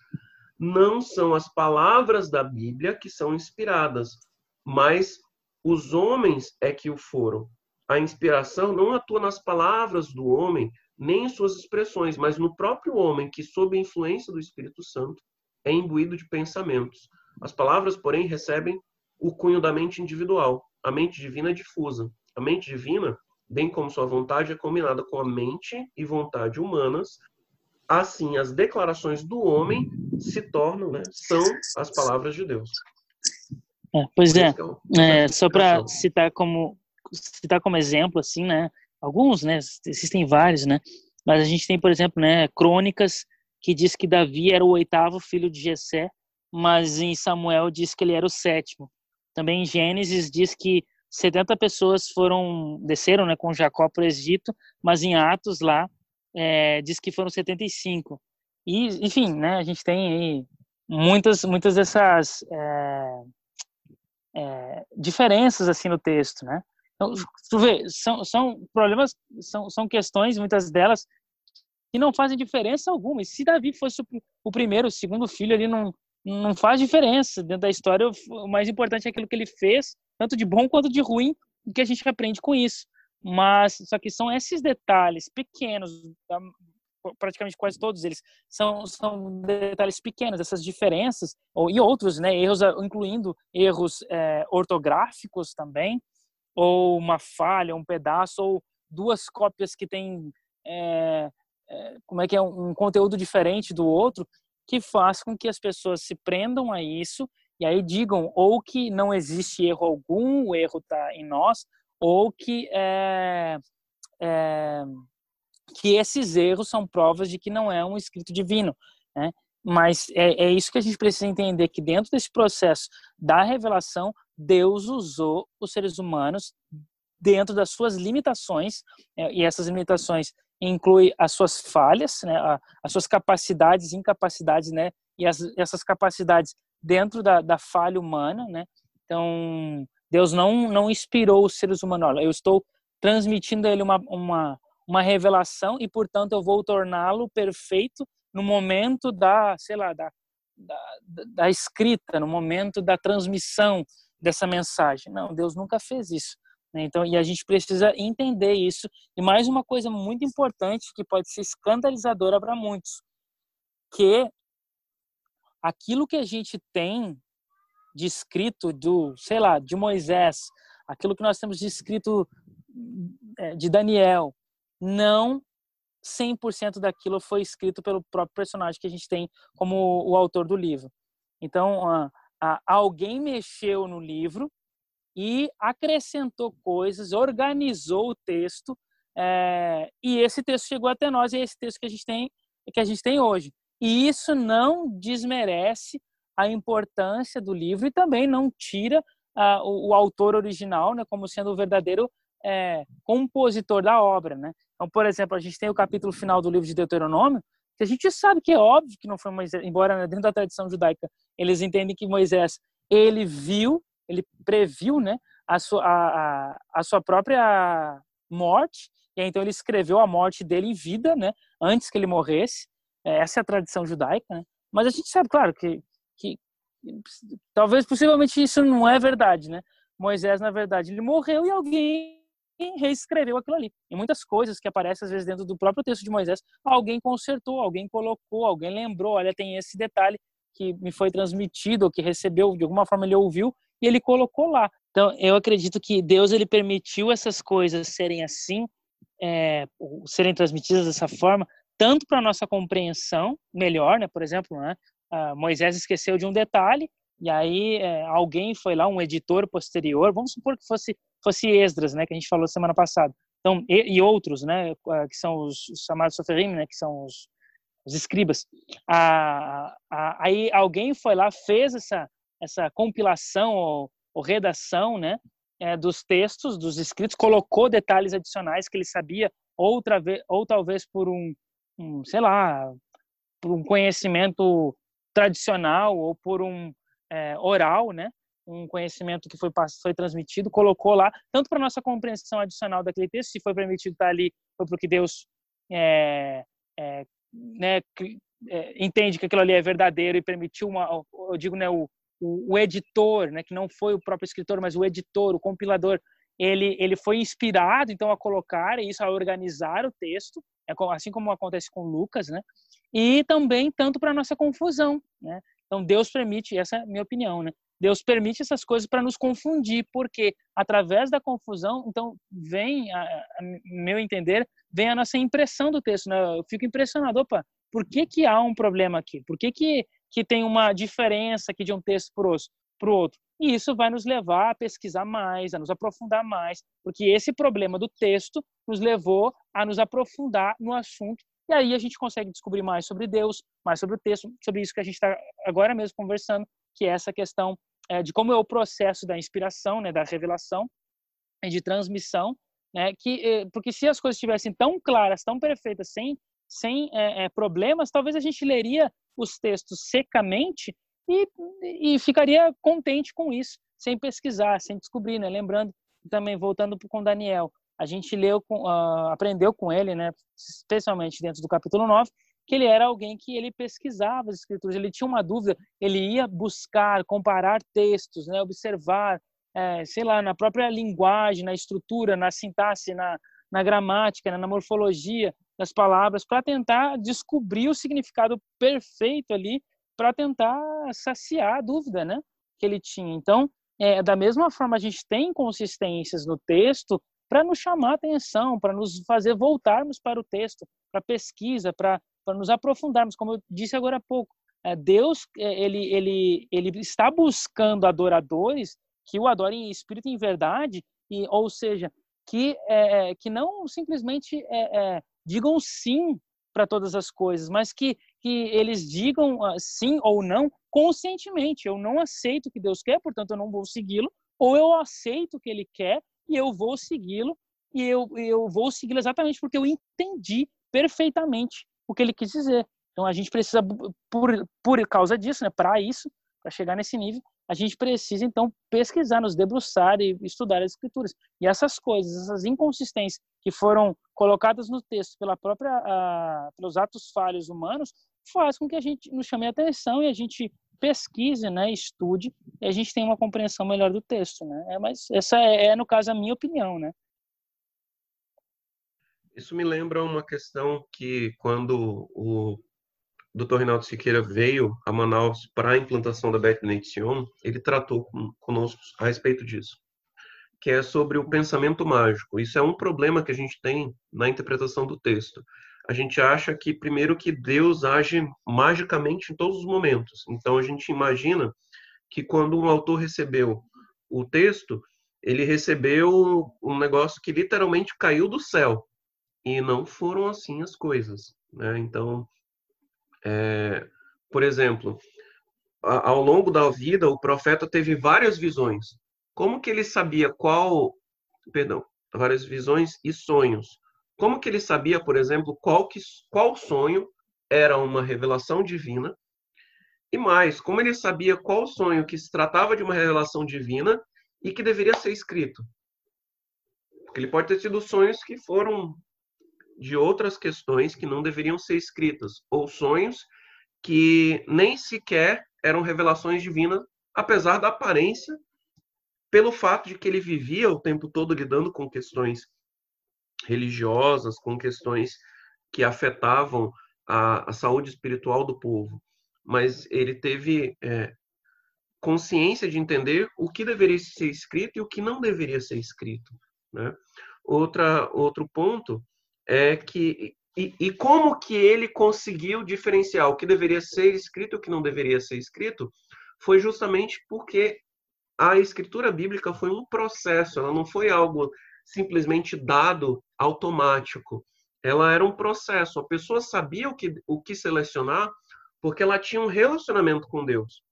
Não são as palavras da Bíblia que são inspiradas, mas os homens é que o foram. A inspiração não atua nas palavras do homem, nem em suas expressões, mas no próprio homem que, sob a influência do Espírito Santo, é imbuído de pensamentos. As palavras, porém, recebem o cunho da mente individual. A mente divina é difusa. A mente divina, bem como sua vontade, é combinada com a mente e vontade humanas. Assim, as declarações do homem se tornam, né, são as palavras de Deus. É, pois é, é, é só para citar como citar como exemplo, assim, né, alguns, né, existem vários, né, mas a gente tem, por exemplo, né, crônicas que diz que Davi era o oitavo filho de Jessé, mas em Samuel diz que ele era o sétimo. Também em Gênesis diz que 70 pessoas foram desceram né, com Jacó para o Egito, mas em Atos lá é, diz que foram 75. E, enfim, né, a gente tem aí muitas, muitas dessas é, diferenças assim no texto, né? Então, tu vê, são, são problemas, são, são questões, muitas delas, que não fazem diferença alguma. E se Davi fosse o, o primeiro, o segundo filho, ele não, não faz diferença. Dentro da história, o mais importante é aquilo que ele fez, tanto de bom quanto de ruim, o que a gente aprende com isso. Mas, só que são esses detalhes pequenos, praticamente quase todos eles, são, são detalhes pequenos, essas diferenças, ou, e outros, né, erros, incluindo erros é, ortográficos também, ou uma falha, um pedaço, ou duas cópias que têm, é, é, como é que é, um conteúdo diferente do outro, que faz com que as pessoas se prendam a isso e aí digam ou que não existe erro algum, o erro está em nós, ou que é, é, que esses erros são provas de que não é um escrito divino, né? Mas é, é isso que a gente precisa entender que dentro desse processo da revelação, Deus usou os seres humanos dentro das suas limitações é, e essas limitações inclui as suas falhas, né, as suas capacidades, incapacidades, né, e as, essas capacidades dentro da, da falha humana, né. Então Deus não não inspirou os seres humanos. Olha, eu estou transmitindo a ele uma, uma uma revelação e, portanto, eu vou torná-lo perfeito no momento da, sei lá, da, da, da escrita, no momento da transmissão dessa mensagem. Não, Deus nunca fez isso. Né? Então, e a gente precisa entender isso. E mais uma coisa muito importante que pode ser escandalizadora para muitos, que aquilo que a gente tem de escrito do, sei lá, de Moisés, aquilo que nós temos de escrito é, de Daniel, não 100% daquilo foi escrito pelo próprio personagem que a gente tem como o autor do livro. Então, alguém mexeu no livro e acrescentou coisas, organizou o texto, é, e esse texto chegou até nós e é esse texto que a gente tem que a gente tem hoje. E isso não desmerece a importância do livro e também não tira uh, o, o, autor original, né, como sendo o verdadeiro é, compositor da obra, né? Então, por exemplo, a gente tem o capítulo final do livro de Deuteronômio, que a gente sabe que é óbvio que não foi Moisés, embora né, dentro da tradição judaica eles entendem que Moisés ele viu, ele previu, né, a sua, a, a sua própria morte, e então ele escreveu a morte dele em vida, né, antes que ele morresse. É, essa é a tradição judaica, né? Mas a gente sabe, claro, que, que talvez possivelmente isso não é verdade, né? Moisés, na verdade, ele morreu e alguém reescreveu aquilo ali. E muitas coisas que aparecem às vezes dentro do próprio texto de Moisés, alguém consertou, alguém colocou, alguém lembrou, olha, tem esse detalhe que me foi transmitido, que recebeu, de alguma forma ele ouviu e ele colocou lá. Então, eu acredito que Deus ele permitiu essas coisas serem assim, é, serem transmitidas dessa forma, tanto para nossa compreensão melhor, né? Por exemplo, né? Uh, Moisés esqueceu de um detalhe e aí é, alguém foi lá, um editor posterior, vamos supor que fosse fosse Esdras, né? Que a gente falou semana passada. Então e, e outros, né? Que são os, os chamados soferim, né? Que são os, os escribas. Ah, ah, aí alguém foi lá, fez essa essa compilação ou, ou redação, né? É, dos textos, dos escritos, colocou detalhes adicionais que ele sabia, outra vez, ou talvez por um um, sei lá, por um conhecimento tradicional ou por um é, oral, né? Um conhecimento que foi, foi transmitido, colocou lá, tanto para nossa compreensão adicional daquele texto, se foi permitido estar ali, foi porque Deus é, é, né, é, entende que aquilo ali é verdadeiro e permitiu uma, eu digo, né, o, o, o editor, né, que não foi o próprio escritor, mas o editor, o compilador, ele, ele foi inspirado então a colocar isso, a organizar o texto, é assim como acontece com Lucas, né? E também tanto para nossa confusão, né? Então Deus permite, essa é a minha opinião, né? Deus permite essas coisas para nos confundir, porque através da confusão, então vem, a, a, meu entender, vem a nossa impressão do texto, né? Eu fico impressionado, opa, por que que há um problema aqui? Por que que, que tem uma diferença aqui de um texto para o outro? E isso vai nos levar a pesquisar mais, a nos aprofundar mais, porque esse problema do texto nos levou a nos aprofundar no assunto. E aí a gente consegue descobrir mais sobre Deus, mais sobre o texto, sobre isso que a gente está agora mesmo conversando, que é essa questão é, de como é o processo da inspiração, né, da revelação e de transmissão, né, que é, porque se as coisas estivessem tão claras, tão perfeitas, sem sem é, problemas, talvez a gente leria os textos secamente e, e ficaria contente com isso, sem pesquisar, sem descobrir, né? Lembrando também voltando com Daniel, a gente leu, uh, aprendeu com ele, né? Especialmente dentro do capítulo 9, que ele era alguém que ele pesquisava as escrituras, ele tinha uma dúvida, ele ia buscar, comparar textos, né? Observar, é, sei lá, na própria linguagem, na estrutura, na sintaxe, na, na gramática, né? na morfologia das palavras, para tentar descobrir o significado perfeito ali para tentar saciar a dúvida, né, que ele tinha. Então, é, da mesma forma, a gente tem inconsistências no texto para nos chamar atenção, para nos fazer voltarmos para o texto, para pesquisa, para nos aprofundarmos, como eu disse agora há pouco. É, Deus, é, ele, ele, ele está buscando adoradores que o adorem em espírito e em verdade, e, ou seja, que, é, é que não simplesmente é, é, digam sim para todas as coisas, mas que que eles digam uh, sim ou não conscientemente. Eu não aceito o que Deus quer, portanto eu não vou segui-lo, ou eu aceito o que Ele quer e eu vou segui-lo e eu, eu vou segui-lo exatamente porque eu entendi perfeitamente o que Ele quis dizer. Então a gente precisa, por, por causa disso, né, para isso, para chegar nesse nível, a gente precisa então pesquisar, nos debruçar e estudar as escrituras. E essas coisas, essas inconsistências que foram colocadas no texto pela própria, pelos atos falhos humanos, faz com que a gente nos chame a atenção e a gente pesquise, né, estude, e a gente tenha uma compreensão melhor do texto, né? É, mas essa é, é, no caso, a minha opinião, né? Isso me lembra uma questão que quando o Dr. Reinaldo Siqueira veio a Manaus para a implantação da Beth Benediction, ele tratou conosco a respeito disso, que é sobre o pensamento mágico. Isso é um problema que a gente tem na interpretação do texto. A gente acha que, primeiro, que Deus age magicamente em todos os momentos. Então, a gente imagina que quando um autor recebeu o texto, ele recebeu um negócio que literalmente caiu do céu. E não foram assim as coisas. Né? Então, é, por exemplo, ao longo da vida, o profeta teve várias visões. Como que ele sabia qual, perdão, várias visões e sonhos? Como que ele sabia, por exemplo, qual que qual sonho era uma revelação divina? E mais, como ele sabia qual sonho que se tratava de uma revelação divina e que deveria ser escrito? Porque ele pode ter tido sonhos que foram de outras questões que não deveriam ser escritas, ou sonhos que nem sequer eram revelações divinas, apesar da aparência, pelo fato de que ele vivia o tempo todo lidando com questões religiosas, com questões que afetavam a, a saúde espiritual do povo. Mas ele teve é, consciência de entender o que deveria ser escrito e o que não deveria ser escrito. Né? Outra, outro ponto é que e, e, como que ele conseguiu diferenciar o que deveria ser escrito e o que não deveria ser escrito foi justamente porque a escritura bíblica foi um processo, ela não foi algo simplesmente dado automático. Ela era um processo. A pessoa sabia o que, o que selecionar porque ela tinha um relacionamento com Deus.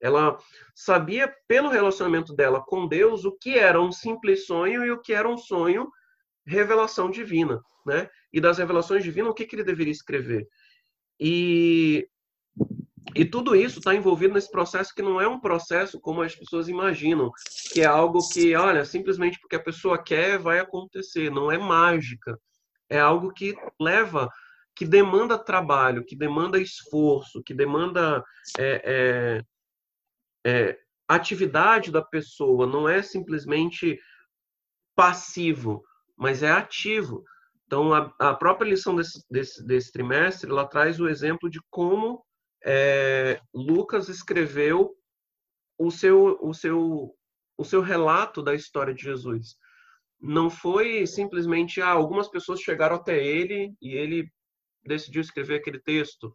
Ela sabia, pelo relacionamento dela com Deus, o que era um simples sonho e o que era um sonho revelação divina né? E das revelações divinas, o que, que ele deveria escrever? E, e tudo isso está envolvido nesse processo que não é um processo como as pessoas imaginam, que é algo que, olha, simplesmente porque a pessoa quer, vai acontecer. Não é mágica. É algo que leva, que demanda trabalho, que demanda esforço, que demanda é, é, é, atividade da pessoa. Não é simplesmente passivo, mas é ativo. Então, a, a própria lição desse, desse, desse, trimestre, ela traz o exemplo de como é, Lucas escreveu o seu, o, seu, o seu relato da história de Jesus. Não foi simplesmente, ah, algumas pessoas chegaram até ele e ele decidiu escrever aquele texto.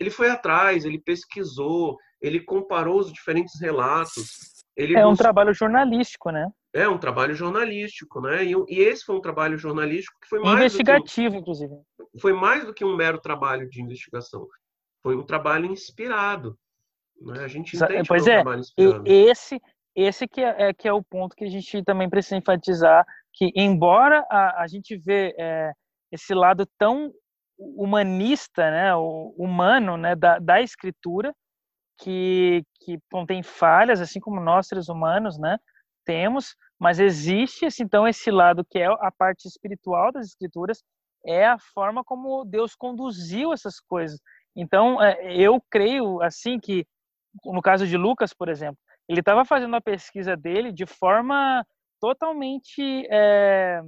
Ele foi atrás, ele pesquisou, ele comparou os diferentes relatos. Ele é um trabalho jornalístico, né? É um trabalho jornalístico, né? E, e, esse foi um trabalho jornalístico que foi mais investigativo, um, inclusive. Foi mais do que um mero trabalho de investigação. Foi um trabalho inspirado. Né? A gente entende pois que é, um trabalho inspirado. E esse, esse que é, é, que é o ponto que a gente também precisa enfatizar, que embora a, a gente vê é, esse lado tão humanista, né, o humano, né, da, da escritura, que, que contém falhas, assim como nós, seres humanos, né, temos, mas existe, então, esse lado que é a parte espiritual das escrituras, é a forma como Deus conduziu essas coisas. Então, é, eu creio, assim, que, no caso de Lucas, por exemplo, ele estava fazendo a pesquisa dele de forma totalmente é,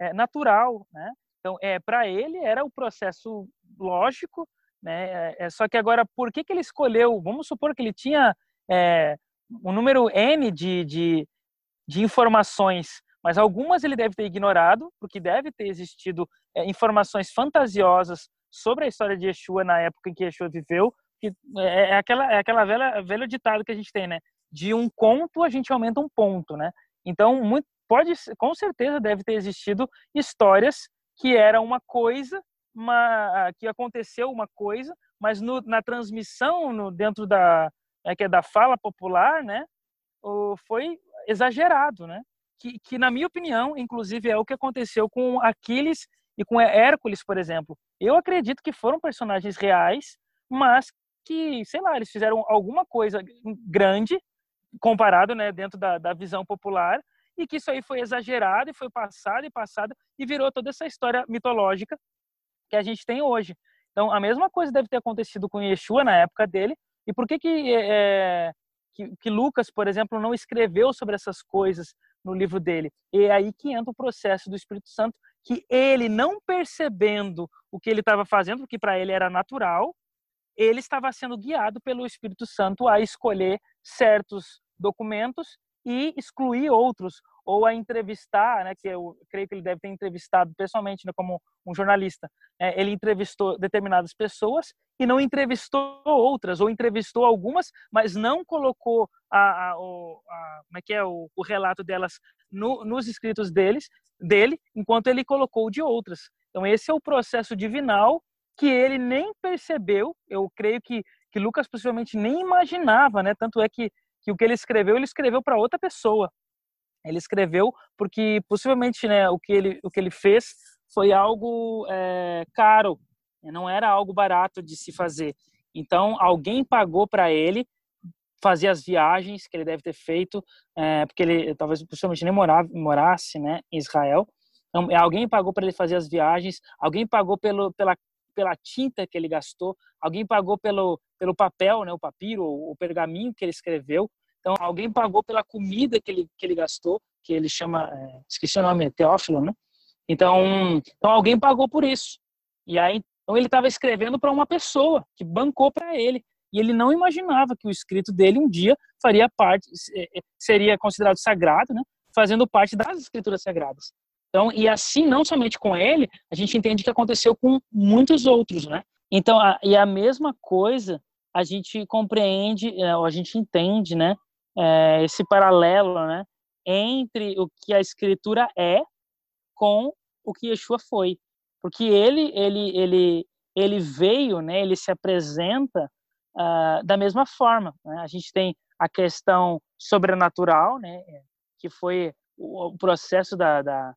é, natural, né? Então, é, para ele era o processo lógico né? É, só que agora, por que, que ele escolheu? Vamos supor que ele tinha é, um número N de, de, de, informações, mas algumas ele deve ter ignorado, porque deve ter existido é, informações fantasiosas sobre a história de Yeshua na época em que Yeshua viveu, que é, é aquela, é aquela velha, velho ditado que a gente tem, né? De um conto a gente aumenta um ponto, né? Então, muito, pode, com certeza deve ter existido histórias que era uma coisa uma, que aconteceu uma coisa, mas no, na transmissão no, dentro da é, que é da fala popular, né, foi exagerado, né? Que, que na minha opinião, inclusive é o que aconteceu com Aquiles e com Hércules, por exemplo. Eu acredito que foram personagens reais, mas que, sei lá, eles fizeram alguma coisa grande comparado, né, dentro da, da visão popular, e que isso aí foi exagerado e foi passado e passado e virou toda essa história mitológica que a gente tem hoje. Então, a mesma coisa deve ter acontecido com Yeshua na época dele. E por que que, é, que, que Lucas, por exemplo, não escreveu sobre essas coisas no livro dele? E é aí que entra o processo do Espírito Santo, que ele, não percebendo o que ele estava fazendo, porque para ele era natural, ele estava sendo guiado pelo Espírito Santo a escolher certos documentos e excluir outros ou a entrevistar, né, que eu creio que ele deve ter entrevistado pessoalmente, né, como um jornalista. É, ele entrevistou determinadas pessoas e não entrevistou outras, ou entrevistou algumas, mas não colocou a, a, a como é que é o, o relato delas no, nos escritos deles, dele, enquanto ele colocou de outras. Então esse é o processo divinal que ele nem percebeu. Eu creio que que Lucas possivelmente nem imaginava, né? Tanto é que que o que ele escreveu, ele escreveu para outra pessoa. Ele escreveu porque possivelmente, né, o que ele o que ele fez foi algo é, caro, né, não era algo barato de se fazer. Então, alguém pagou para ele fazer as viagens que ele deve ter feito, é, porque ele talvez possivelmente nem morava, morasse, né, em Israel. Então, alguém pagou para ele fazer as viagens, alguém pagou pelo, pela pela tinta que ele gastou, alguém pagou pelo, pelo papel, né, o papiro, o pergaminho que ele escreveu. Então, alguém pagou pela comida que ele, que ele gastou, que ele chama, é, esqueci o nome, Teófilo, né? Então, então alguém pagou por isso. E aí, então ele estava escrevendo para uma pessoa que bancou para ele. E ele não imaginava que o escrito dele um dia faria parte, é, seria considerado sagrado, né? Fazendo parte das escrituras sagradas. Então, e assim, não somente com ele, a gente entende que aconteceu com muitos outros, né? Então, a, e a mesma coisa a gente compreende, é, a gente entende, né? É, esse paralelo, né? Entre o que a escritura é com o que Yeshua foi. Porque ele, ele, ele, ele veio, né? Ele se apresenta uh, da mesma forma. Né? A gente tem a questão sobrenatural, né? Que foi o, processo da, da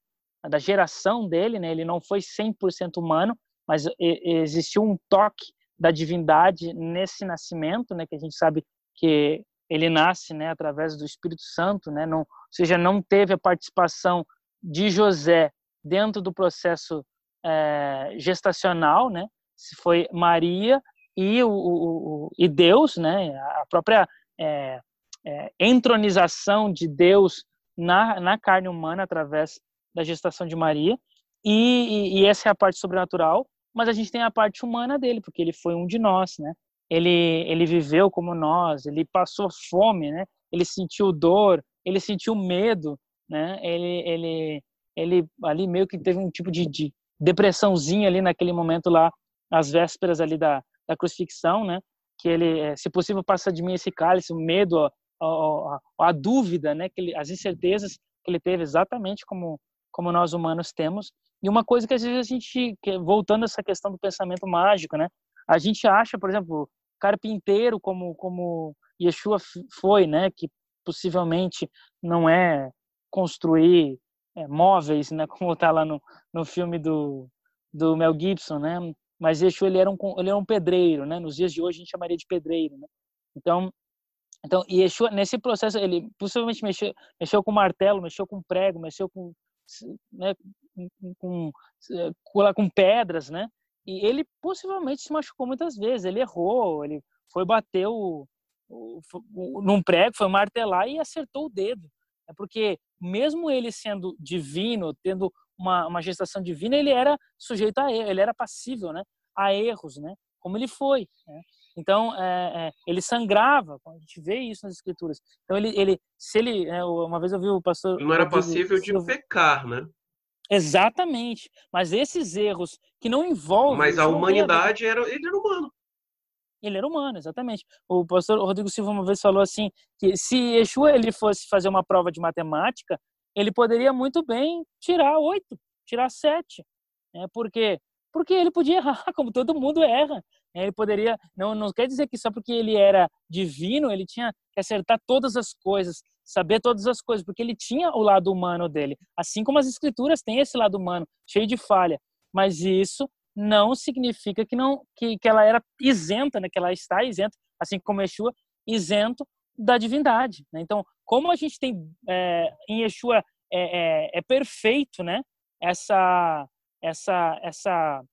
da geração dele, né? Ele não foi 100% humano, mas existiu um toque da divindade nesse nascimento, né? Que a gente sabe que ele nasce, né? Através do Espírito Santo, né? Não, ou seja, não teve a participação de José dentro do processo é, gestacional, né? Se foi Maria e o, o, e Deus, né? A própria é, é, entronização de Deus na, na carne humana através da gestação de Maria, e, e, essa é a parte sobrenatural, mas a gente tem a parte humana dele, porque ele foi um de nós, né? Ele, ele viveu como nós, ele passou fome, né? Ele sentiu dor, ele sentiu medo, né? Ele, ele, ele ali meio que teve um tipo de, de depressãozinha ali naquele momento lá, às vésperas ali da, da crucifixão, né? Que ele, é, se possível, passa de mim esse cálice, o medo, a, a, a, a dúvida, né? Que ele, as incertezas que ele teve exatamente como como nós humanos temos. E uma coisa que às vezes a gente, voltando a essa questão do pensamento mágico, né? A gente acha, por exemplo, carpinteiro como como Yeshua foi, né? Que possivelmente não é construir é, móveis, né? Como está lá no, no filme do, do Mel Gibson, né? Mas Yeshua ele era um ele era um pedreiro, né? Nos dias de hoje a gente chamaria de pedreiro, né? Então então Yeshua nesse processo ele possivelmente mexeu mexeu com martelo, mexeu com prego, mexeu com né, com, com, com pedras, né? E ele possivelmente se machucou muitas vezes. Ele errou, ele foi bater o, o, num prego, foi martelar e acertou o dedo. É porque mesmo ele sendo divino, tendo uma, uma gestação divina, ele era sujeito a erro, ele era passível, né? A erros, né? Como ele foi. Né? Então, é, é, ele sangrava, a gente vê isso nas escrituras. Então, ele, ele se ele, é, uma vez eu vi o pastor... Não era passível de pecar, né? Exatamente. Mas esses erros que não envolvem... Mas a humanidade, era, ele era humano. Ele era humano, exatamente. O pastor Rodrigo Silva uma vez falou assim, que se Yeshua ele fosse fazer uma prova de matemática, ele poderia muito bem tirar oito, tirar sete. Né? Por quê? Porque ele podia errar, como todo mundo erra. Ele poderia, não, não quer dizer que só porque ele era divino, ele tinha que acertar todas as coisas, saber todas as coisas, porque ele tinha o lado humano dele. Assim como as escrituras têm esse lado humano, cheio de falha. Mas isso não significa que não que, que ela era isenta, né? que ela está isenta, assim como Yeshua, isento da divindade. Né? Então, como a gente tem é, em Yeshua é, é, é, perfeito, né? Essa, essa, essa,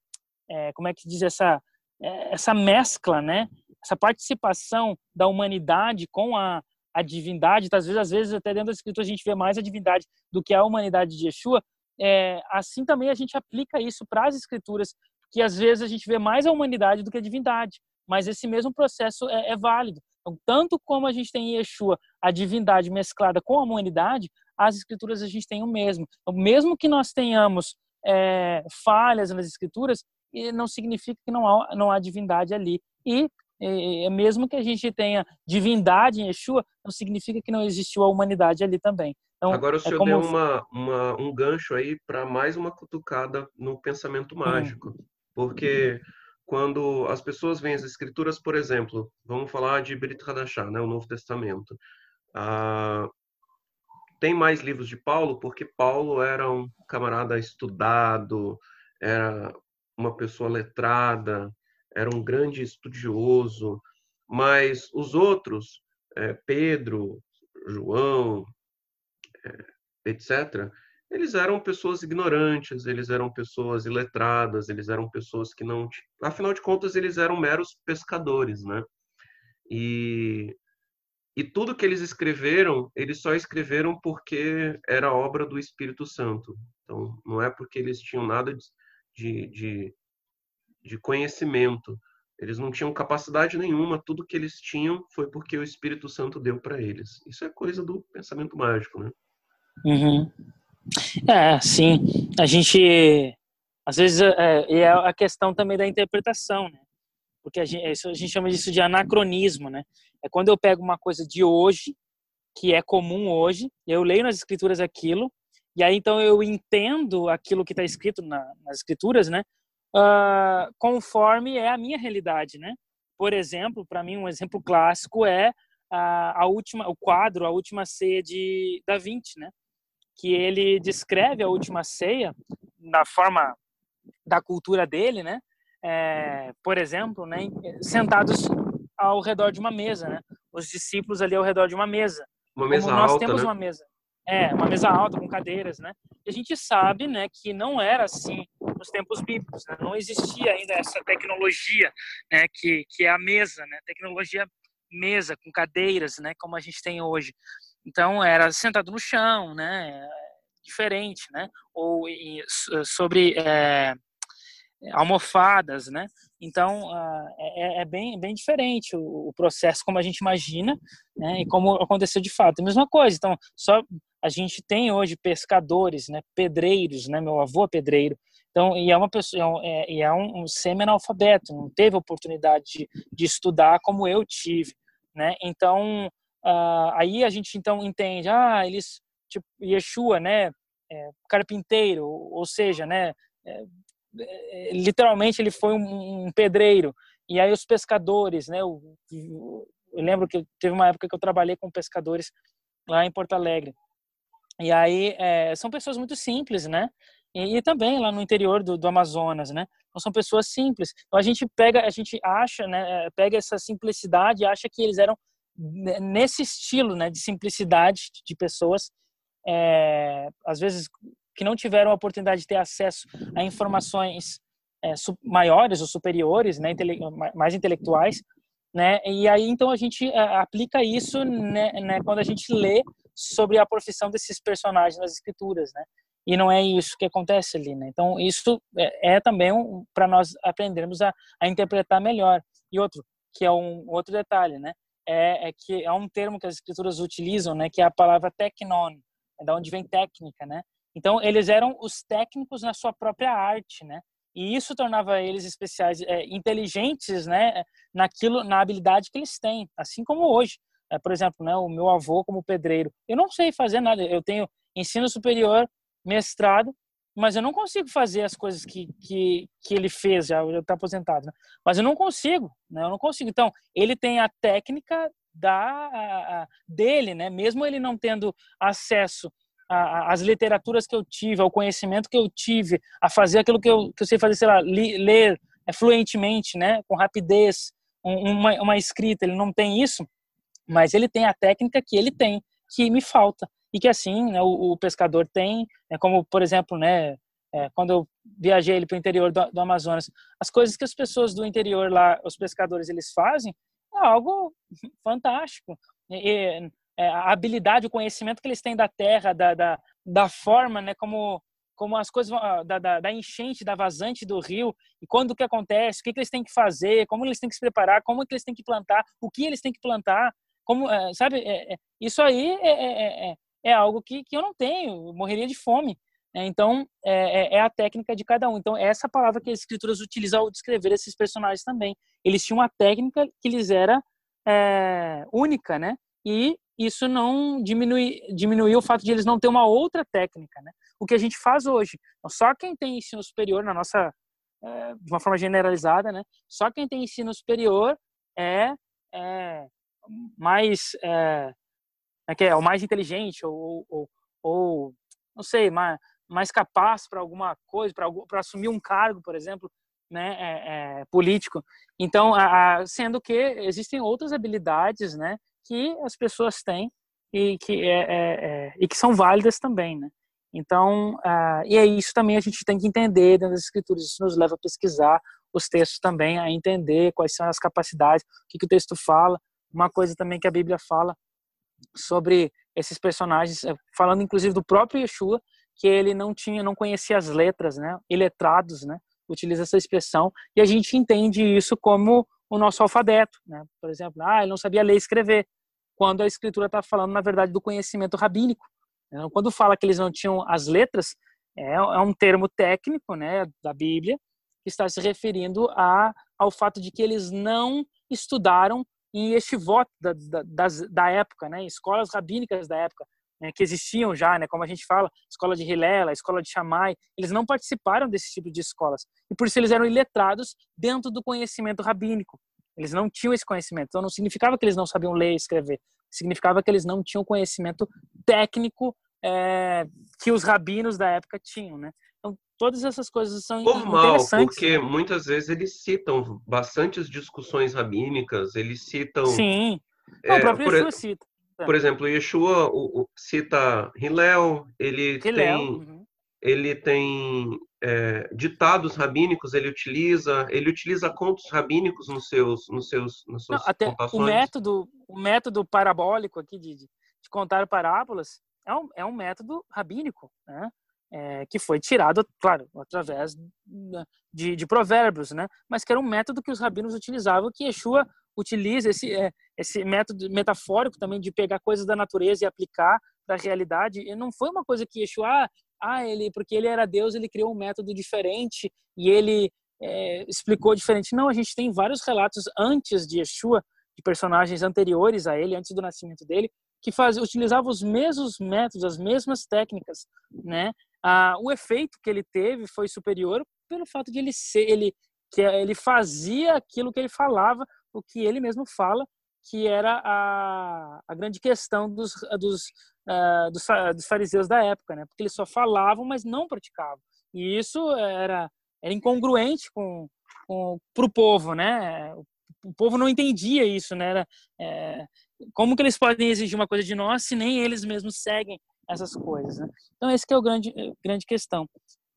é, como é que diz essa, é, essa mescla, né? Essa participação da humanidade com a, a divindade. Às vezes, às vezes até dentro da escritura a gente vê mais a divindade do que a humanidade de Yeshua. É, assim também a gente aplica isso para as escrituras, que às vezes a gente vê mais a humanidade do que a divindade. Mas esse mesmo processo é, é válido. Então, tanto como a gente tem em Yeshua a divindade mesclada com a humanidade, as escrituras a gente tem o mesmo. Então, mesmo que nós tenhamos é, falhas nas escrituras, não significa que não há, não há divindade ali. E é, mesmo que a gente tenha divindade em Yeshua, não significa que não existiu a humanidade ali também. Então, Agora o é senhor é como... deu uma, uma, um gancho aí para mais uma cutucada no pensamento mágico. Porque quando as pessoas veem as escrituras, por exemplo, vamos falar de Brit Hadashah, né, o Novo Testamento. Ah, tem mais livros de Paulo porque Paulo era um camarada estudado, era uma pessoa letrada, era um grande estudioso, mas os outros, é, Pedro, João, é, etc., eles eram pessoas ignorantes, eles eram pessoas iletradas, eles eram pessoas que não. Afinal de contas, eles eram meros pescadores, né? E, e tudo que eles escreveram, eles só escreveram porque era obra do Espírito Santo. Então, não é porque eles tinham nada de, de, de conhecimento. Eles não tinham capacidade nenhuma, tudo que eles tinham foi porque o Espírito Santo deu para eles. Isso é coisa do pensamento mágico, né? Uhum. É, sim. A gente, às vezes, é, é a questão também da interpretação, né? Porque a gente, a gente chama disso de anacronismo, né? É quando eu pego uma coisa de hoje, que é comum hoje, eu leio nas escrituras aquilo, e aí então eu entendo aquilo que está escrito na, nas escrituras, né? Uh, conforme é a minha realidade, né? Por exemplo, para mim um exemplo clássico é a, a última, o quadro, a última ceia de da Vinci, né? que ele descreve a última ceia na forma da cultura dele, né? É, por exemplo, né, sentados ao redor de uma mesa, né? Os discípulos ali ao redor de uma mesa. Uma mesa Como nós alta, temos né? uma mesa. É, uma mesa alta com cadeiras, né? E a gente sabe, né, que não era assim nos tempos bíblicos, né? Não existia ainda essa tecnologia, né, que que é a mesa, né? Tecnologia mesa com cadeiras, né, como a gente tem hoje. Então era sentado no chão, né? Diferente, né? Ou sobre é, almofadas, né? Então é, é, bem, bem diferente o, o, processo como a gente imagina, né? E como aconteceu de fato. A mesma coisa. Então só a gente tem hoje pescadores, né? Pedreiros, né? Meu avô é pedreiro. Então e é uma pessoa é, é, é um, um semi-analfabeto, não teve oportunidade de, de estudar como eu tive, né? Então Uh, aí a gente então entende, ah, eles, tipo, Yeshua, né, é, carpinteiro, ou seja, né, é, é, literalmente ele foi um, pedreiro. E aí os pescadores, né, eu, eu, lembro que teve uma época que eu trabalhei com pescadores lá em Porto Alegre. E aí é, são pessoas muito simples, né? E, e também lá no interior do, do, Amazonas, né? Então são pessoas simples. Então a gente pega, a gente acha, né? Pega essa simplicidade acha que eles eram nesse estilo né, de simplicidade de pessoas, é, às vezes que não tiveram a oportunidade de ter acesso a informações é, maiores ou superiores, né, intele mais intelectuais, né, e aí então a gente é, aplica isso né, né, quando a gente lê sobre a profissão desses personagens nas escrituras, né, e não é isso que acontece ali, né, então isso é, é também um, para nós aprendermos a, a interpretar melhor. E outro, que é um outro detalhe, né, é, é, que é um termo que as escrituras utilizam, né, que é a palavra teknon, é da onde vem técnica, né? Então eles eram os técnicos na sua própria arte, né? E isso tornava eles especiais, é, inteligentes, né, naquilo, na habilidade que eles têm, assim como hoje. É, por exemplo, né, o meu avô como pedreiro, eu não sei fazer nada. Eu tenho ensino superior, mestrado, mas eu não consigo fazer as coisas que, que, que ele fez, já está aposentado, né? mas eu não consigo, né? eu não consigo. Então, ele tem a técnica da, a, a, dele, né? mesmo ele não tendo acesso às literaturas que eu tive, ao conhecimento que eu tive, a fazer aquilo que eu, que eu sei fazer, sei lá, li, ler é, fluentemente, né? com rapidez, uma, uma escrita, ele não tem isso, mas ele tem a técnica que ele tem, que me falta e que assim né, o, o, pescador tem, né, como por exemplo, né, é, quando eu viajei para o interior do, do, Amazonas, as coisas que as pessoas do interior lá, os pescadores, eles fazem, é algo fantástico. E, é, a habilidade, o conhecimento que eles têm da terra, da, da, da forma, né, como como as coisas da, da, da, enchente, da vazante do rio, e quando que acontece, o que, que eles têm que fazer, como eles têm que se preparar, como que eles têm que plantar, o que eles têm que plantar, como, é, sabe, é, é, isso aí é, é, é, algo que, que eu não tenho, eu morreria de fome. Né? Então, é, é, a técnica de cada um. Então, essa palavra que as escrituras utilizam ao descrever esses personagens também. Eles tinham uma técnica que lhes era única, né? E isso não diminui, diminuiu o fato de eles não ter uma outra técnica, né? O que a gente faz hoje. Então, só quem tem ensino superior, na nossa, de uma forma generalizada, né? Só quem tem ensino superior é, é mais é, é, que é o mais inteligente ou, ou, ou não sei, mais, mais capaz para alguma coisa, para assumir um cargo, por exemplo, né, é, é, político. Então, a, a, sendo que existem outras habilidades, né, que as pessoas têm e que é, é, é e que são válidas também, né. Então, uh, e é isso também a gente tem que entender dentro das escrituras. Isso nos leva a pesquisar os textos também, a entender quais são as capacidades, o que, que o texto fala. Uma coisa também que a Bíblia fala sobre esses personagens, eh, falando inclusive do próprio Yeshua, que ele não tinha, não conhecia as letras, né? Iletrados, né? Utiliza essa expressão e a gente entende isso como o nosso alfabeto, né? Por exemplo, ah, ele não sabia ler e escrever, quando a escritura está falando na verdade do conhecimento rabínico. Então, quando fala que eles não tinham as letras, é, é um termo técnico, né, da Bíblia, que está se referindo a, ao fato de que eles não estudaram em Yeshivot da, da, da época, né, escolas rabínicas da época, né, que existiam já, né, como a gente fala, escola de Hilela, escola de Shammai, eles não participaram desse tipo de escolas. E por isso eles eram iletrados dentro do conhecimento rabínico. Eles não tinham esse conhecimento. Então não significava que eles não sabiam ler e escrever. Significava que eles não tinham conhecimento técnico é, que os rabinos da época tinham, né? Todas essas coisas são Normal, interessantes. porque né? muitas vezes eles citam bastantes discussões rabínicas, eles citam... Sim, não, é, o próprio Yeshua cita. Por exemplo, Yeshua o, o, cita Hillel, ele Hillel, tem, uhum. ele tem é, ditados rabínicos, ele utiliza, ele utiliza contos rabínicos nos seus, nos seus, nas suas Não, até contações. O método, o método parabólico aqui de, de contar parábolas é um, é um método rabínico, né? É, que foi tirado, claro, através de, de, provérbios, né? Mas que era um método que os rabinos utilizavam, que Yeshua utiliza esse, é, esse método metafórico também de pegar coisas da natureza e aplicar para a realidade. E não foi uma coisa que Yeshua, ah, ele, porque ele era Deus, ele criou um método diferente e ele é, explicou diferente. Não, a gente tem vários relatos antes de Yeshua, de personagens anteriores a ele, antes do nascimento dele, que faz, utilizava os mesmos métodos, as mesmas técnicas, né? Ah, o efeito que ele teve foi superior pelo fato de ele ser, ele que ele fazia aquilo que ele falava, o que ele mesmo fala, que era a, a grande questão dos, dos, uh, dos, dos, fariseus da época, né? Porque eles só falavam, mas não praticavam. E isso era, era incongruente com, com o povo, né? O povo não entendia isso, né? Era, é, como que eles podem exigir uma coisa de nós se nem eles mesmos seguem essas coisas, né? Então esse que é o grande grande questão.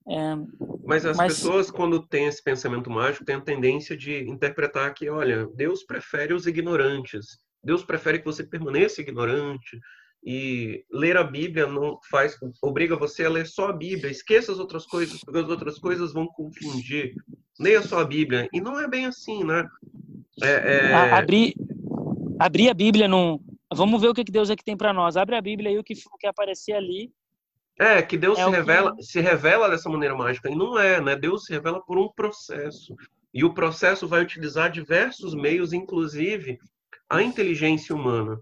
É, mas as mas... pessoas quando têm esse pensamento mágico têm a tendência de interpretar que, olha, Deus prefere os ignorantes. Deus prefere que você permaneça ignorante e ler a Bíblia não faz obriga você a ler só a Bíblia. Esqueça as outras coisas, porque as outras coisas vão confundir. Leia só a Bíblia. E não é bem assim, né? É, é... Abrir abrir a Bíblia num. Vamos ver o que Deus é que tem para nós. Abre a Bíblia e o que, o que aparecer ali. É, que Deus é se, revela, que... se revela dessa maneira mágica. E não é, né? Deus se revela por um processo. E o processo vai utilizar diversos meios, inclusive a inteligência humana.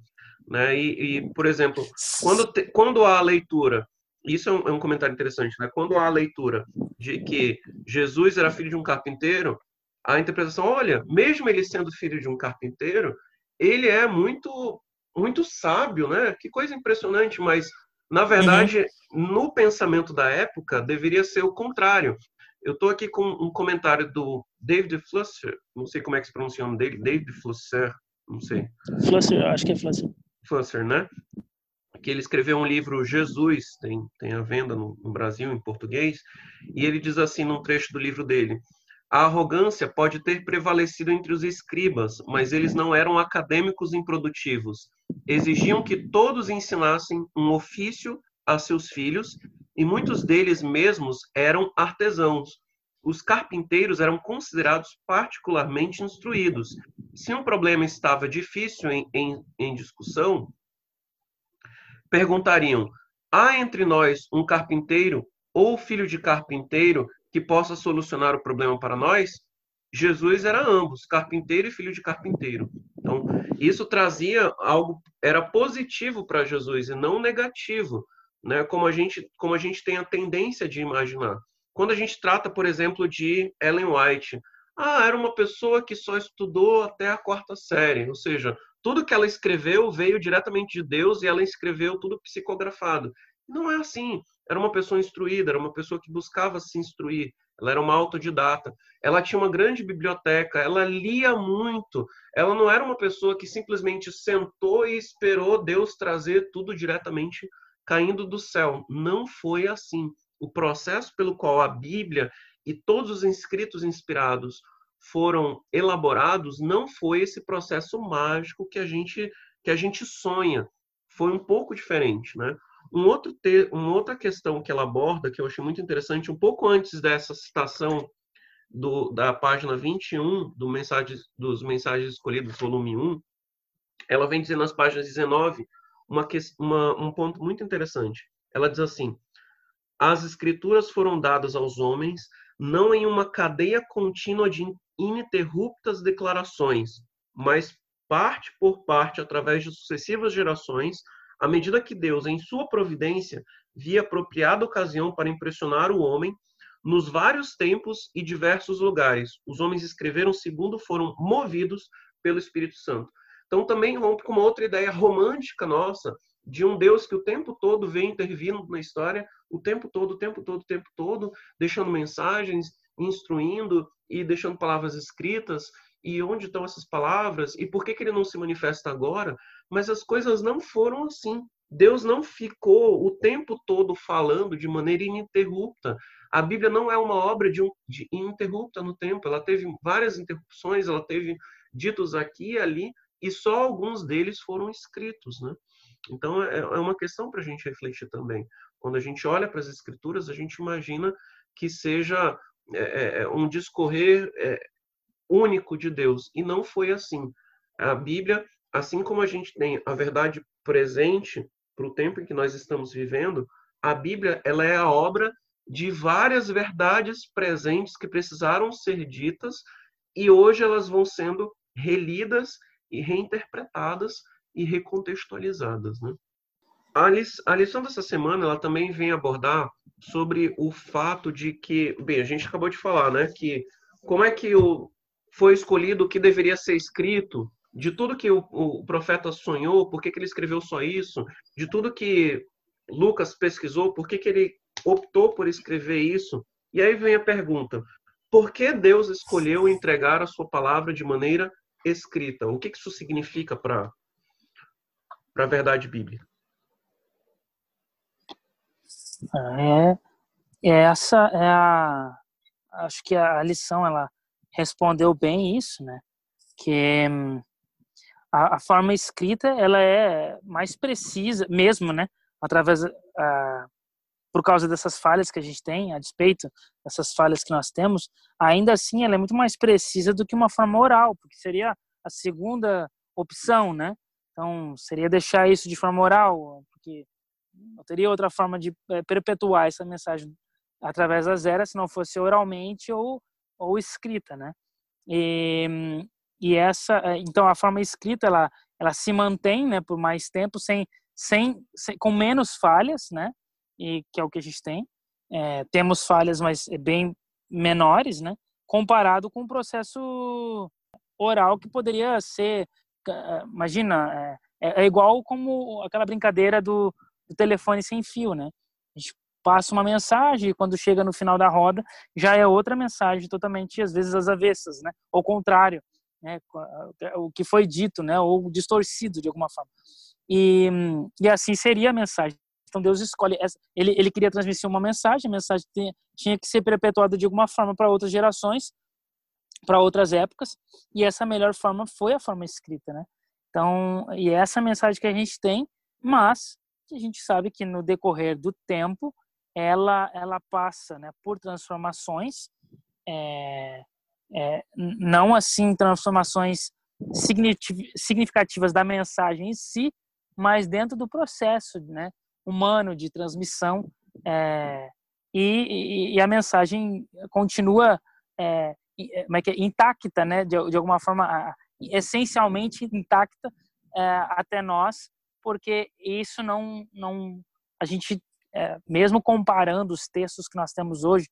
Né? E, e por exemplo, quando, te, quando há a leitura, isso é um, é um, comentário interessante, né? quando há a leitura de que Jesus era filho de um carpinteiro, a interpretação, olha, mesmo ele sendo filho de um carpinteiro, ele é muito muito sábio, né? Que coisa impressionante, mas na verdade, uhum. no pensamento da época deveria ser o contrário. Eu estou aqui com um comentário do David Flusser, não sei como é que se pronuncia o nome dele, David Flusser, não sei. Flusser, acho que é Flusser. Flusser, né? Que ele escreveu um livro Jesus, tem, tem a venda no, no Brasil em português, e ele diz assim num trecho do livro dele: a arrogância pode ter prevalecido entre os escribas, mas eles não eram acadêmicos improdutivos. Exigiam que todos ensinassem um ofício a seus filhos, e muitos deles mesmos eram artesãos. Os carpinteiros eram considerados particularmente instruídos. Se um problema estava difícil em, em, em discussão, perguntariam: há entre nós um carpinteiro ou filho de carpinteiro que possa solucionar o problema para nós, Jesus era ambos, carpinteiro e filho de carpinteiro. Então, isso trazia algo, era positivo para Jesus e não negativo, né? Como a gente, como a gente tem a tendência de imaginar. Quando a gente trata, por exemplo, de Ellen White, ah, era uma pessoa que só estudou até a quarta série, ou seja, tudo que ela escreveu veio diretamente de Deus e ela escreveu tudo psicografado. Não é assim. Era uma pessoa instruída, era uma pessoa que buscava se instruir, ela era uma autodidata, ela tinha uma grande biblioteca, ela lia muito, ela não era uma pessoa que simplesmente sentou e esperou Deus trazer tudo diretamente caindo do céu. Não foi assim. O processo pelo qual a Bíblia e todos os escritos inspirados foram elaborados não foi esse processo mágico que a gente que a gente sonha. Foi um pouco diferente, né? Um outro te, uma outra questão que ela aborda, que eu achei muito interessante, um pouco antes dessa citação do, da página 21 do mensagens, dos Mensagens Escolhidos, volume 1, ela vem dizer nas páginas 19 uma, uma, um ponto muito interessante. Ela diz assim: As escrituras foram dadas aos homens não em uma cadeia contínua de ininterruptas declarações, mas parte por parte, através de sucessivas gerações, à medida que Deus, em sua providência, via apropriada ocasião para impressionar o homem, nos vários tempos e diversos lugares, os homens escreveram segundo foram movidos pelo Espírito Santo. Então, também rompe com uma outra ideia romântica nossa, de um Deus que o tempo todo vem intervindo na história, o tempo todo, o tempo todo, o tempo todo, deixando mensagens, instruindo e deixando palavras escritas. E onde estão essas palavras? E por que, que ele não se manifesta agora? Mas as coisas não foram assim. Deus não ficou o tempo todo falando de maneira ininterrupta. A Bíblia não é uma obra de, um, de ininterrupta no tempo. Ela teve várias interrupções, ela teve ditos aqui e ali, e só alguns deles foram escritos, né? Então é, é uma questão para a gente refletir também. Quando a gente olha para as escrituras, a gente imagina que seja é, é, é um discorrer é, único de Deus, e não foi assim. A Bíblia assim como a gente tem a verdade presente para o tempo em que nós estamos vivendo, a Bíblia ela é a obra de várias verdades presentes que precisaram ser ditas e hoje elas vão sendo relidas e reinterpretadas e recontextualizadas, né? A lição dessa semana ela também vem abordar sobre o fato de que, bem, a gente acabou de falar, né, que como é que o, foi escolhido o que deveria ser escrito de tudo que o, o profeta sonhou, por que, que ele escreveu só isso, de tudo que Lucas pesquisou, por que, que ele optou por escrever isso. E aí vem a pergunta: por que Deus escolheu entregar a sua palavra de maneira escrita? O que, que isso significa para a verdade bíblica? É, é essa é a acho que a lição ela respondeu bem isso, né? Que hum, a, a, forma escrita ela é mais precisa mesmo, né? Através uh, por causa dessas falhas que a gente tem, a despeito dessas falhas que nós temos, ainda assim ela é muito mais precisa do que uma forma oral, porque seria a segunda opção, né? Então seria deixar isso de forma oral, porque não teria outra forma de é, perpetuar essa mensagem através das eras se não fosse oralmente ou ou escrita, né? E, e essa é, então a forma escrita ela ela se mantém né por mais tempo sem sem, sem com menos falhas né e que é o que a gente tem. É, temos falhas mas bem menores né comparado com o processo oral que poderia ser imagina é, é, é igual como aquela brincadeira do, do telefone sem fio né. A gente passa uma mensagem e quando chega no final da roda já é outra mensagem totalmente às vezes às avessas né ao contrário né, o que foi dito, né, ou distorcido de alguma forma. E, e assim seria a mensagem. Então Deus escolhe, ele, ele queria transmitir uma mensagem, a mensagem tinha, tinha que ser perpetuada de alguma forma para outras gerações, para outras épocas, e essa melhor forma foi a forma escrita, né? Então, e é essa mensagem que a gente tem, mas a gente sabe que no decorrer do tempo ela ela passa, né, por transformações, é, é, não assim transformações significativas da mensagem em si, mas dentro do processo, né, humano de transmissão é, e, e, a mensagem continua é, é, é intacta, né, de, de alguma forma essencialmente intacta é, até nós, porque isso não, não a gente, é, mesmo comparando os textos que nós temos hoje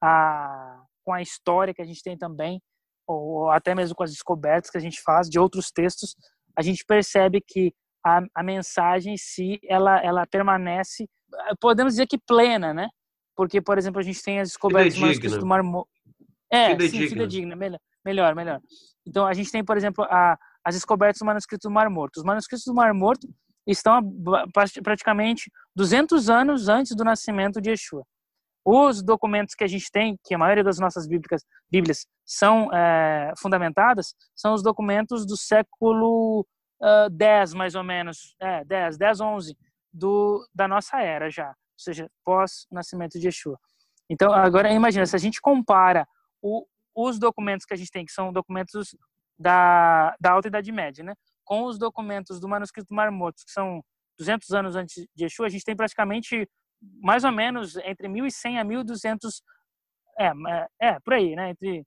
a, com a história que a gente tem também, ou até mesmo com as descobertas que a gente faz de outros textos, a gente percebe que a, a mensagem em si, ela, ela permanece, podemos dizer que plena, né? Porque, por exemplo, a gente tem as descobertas do Mar Morto. É, fidedigna. sim, fidedigna, melhor, melhor, melhor. Então, a gente tem, por exemplo, a, as descobertas do manuscrito do Mar Morto. Os manuscritos do Mar Morto estão praticamente 200 anos antes do nascimento de Yeshua. Os documentos que a gente tem, que a maioria das nossas bíblias, bíblias são é, fundamentadas, são os documentos do século uh, 10, mais ou menos, é, 10, 10, 11, do, da nossa era já, ou seja, pós-nascimento de Yeshua. Então, agora imagina, se a gente compara o, os documentos que a gente tem, que são documentos da, da Alta Idade Média, né, com os documentos do manuscrito Mar Morto, que são 200 anos antes de Yeshua, a gente tem praticamente mais ou menos entre 1100 a 1200 é, é, é por aí, né, entre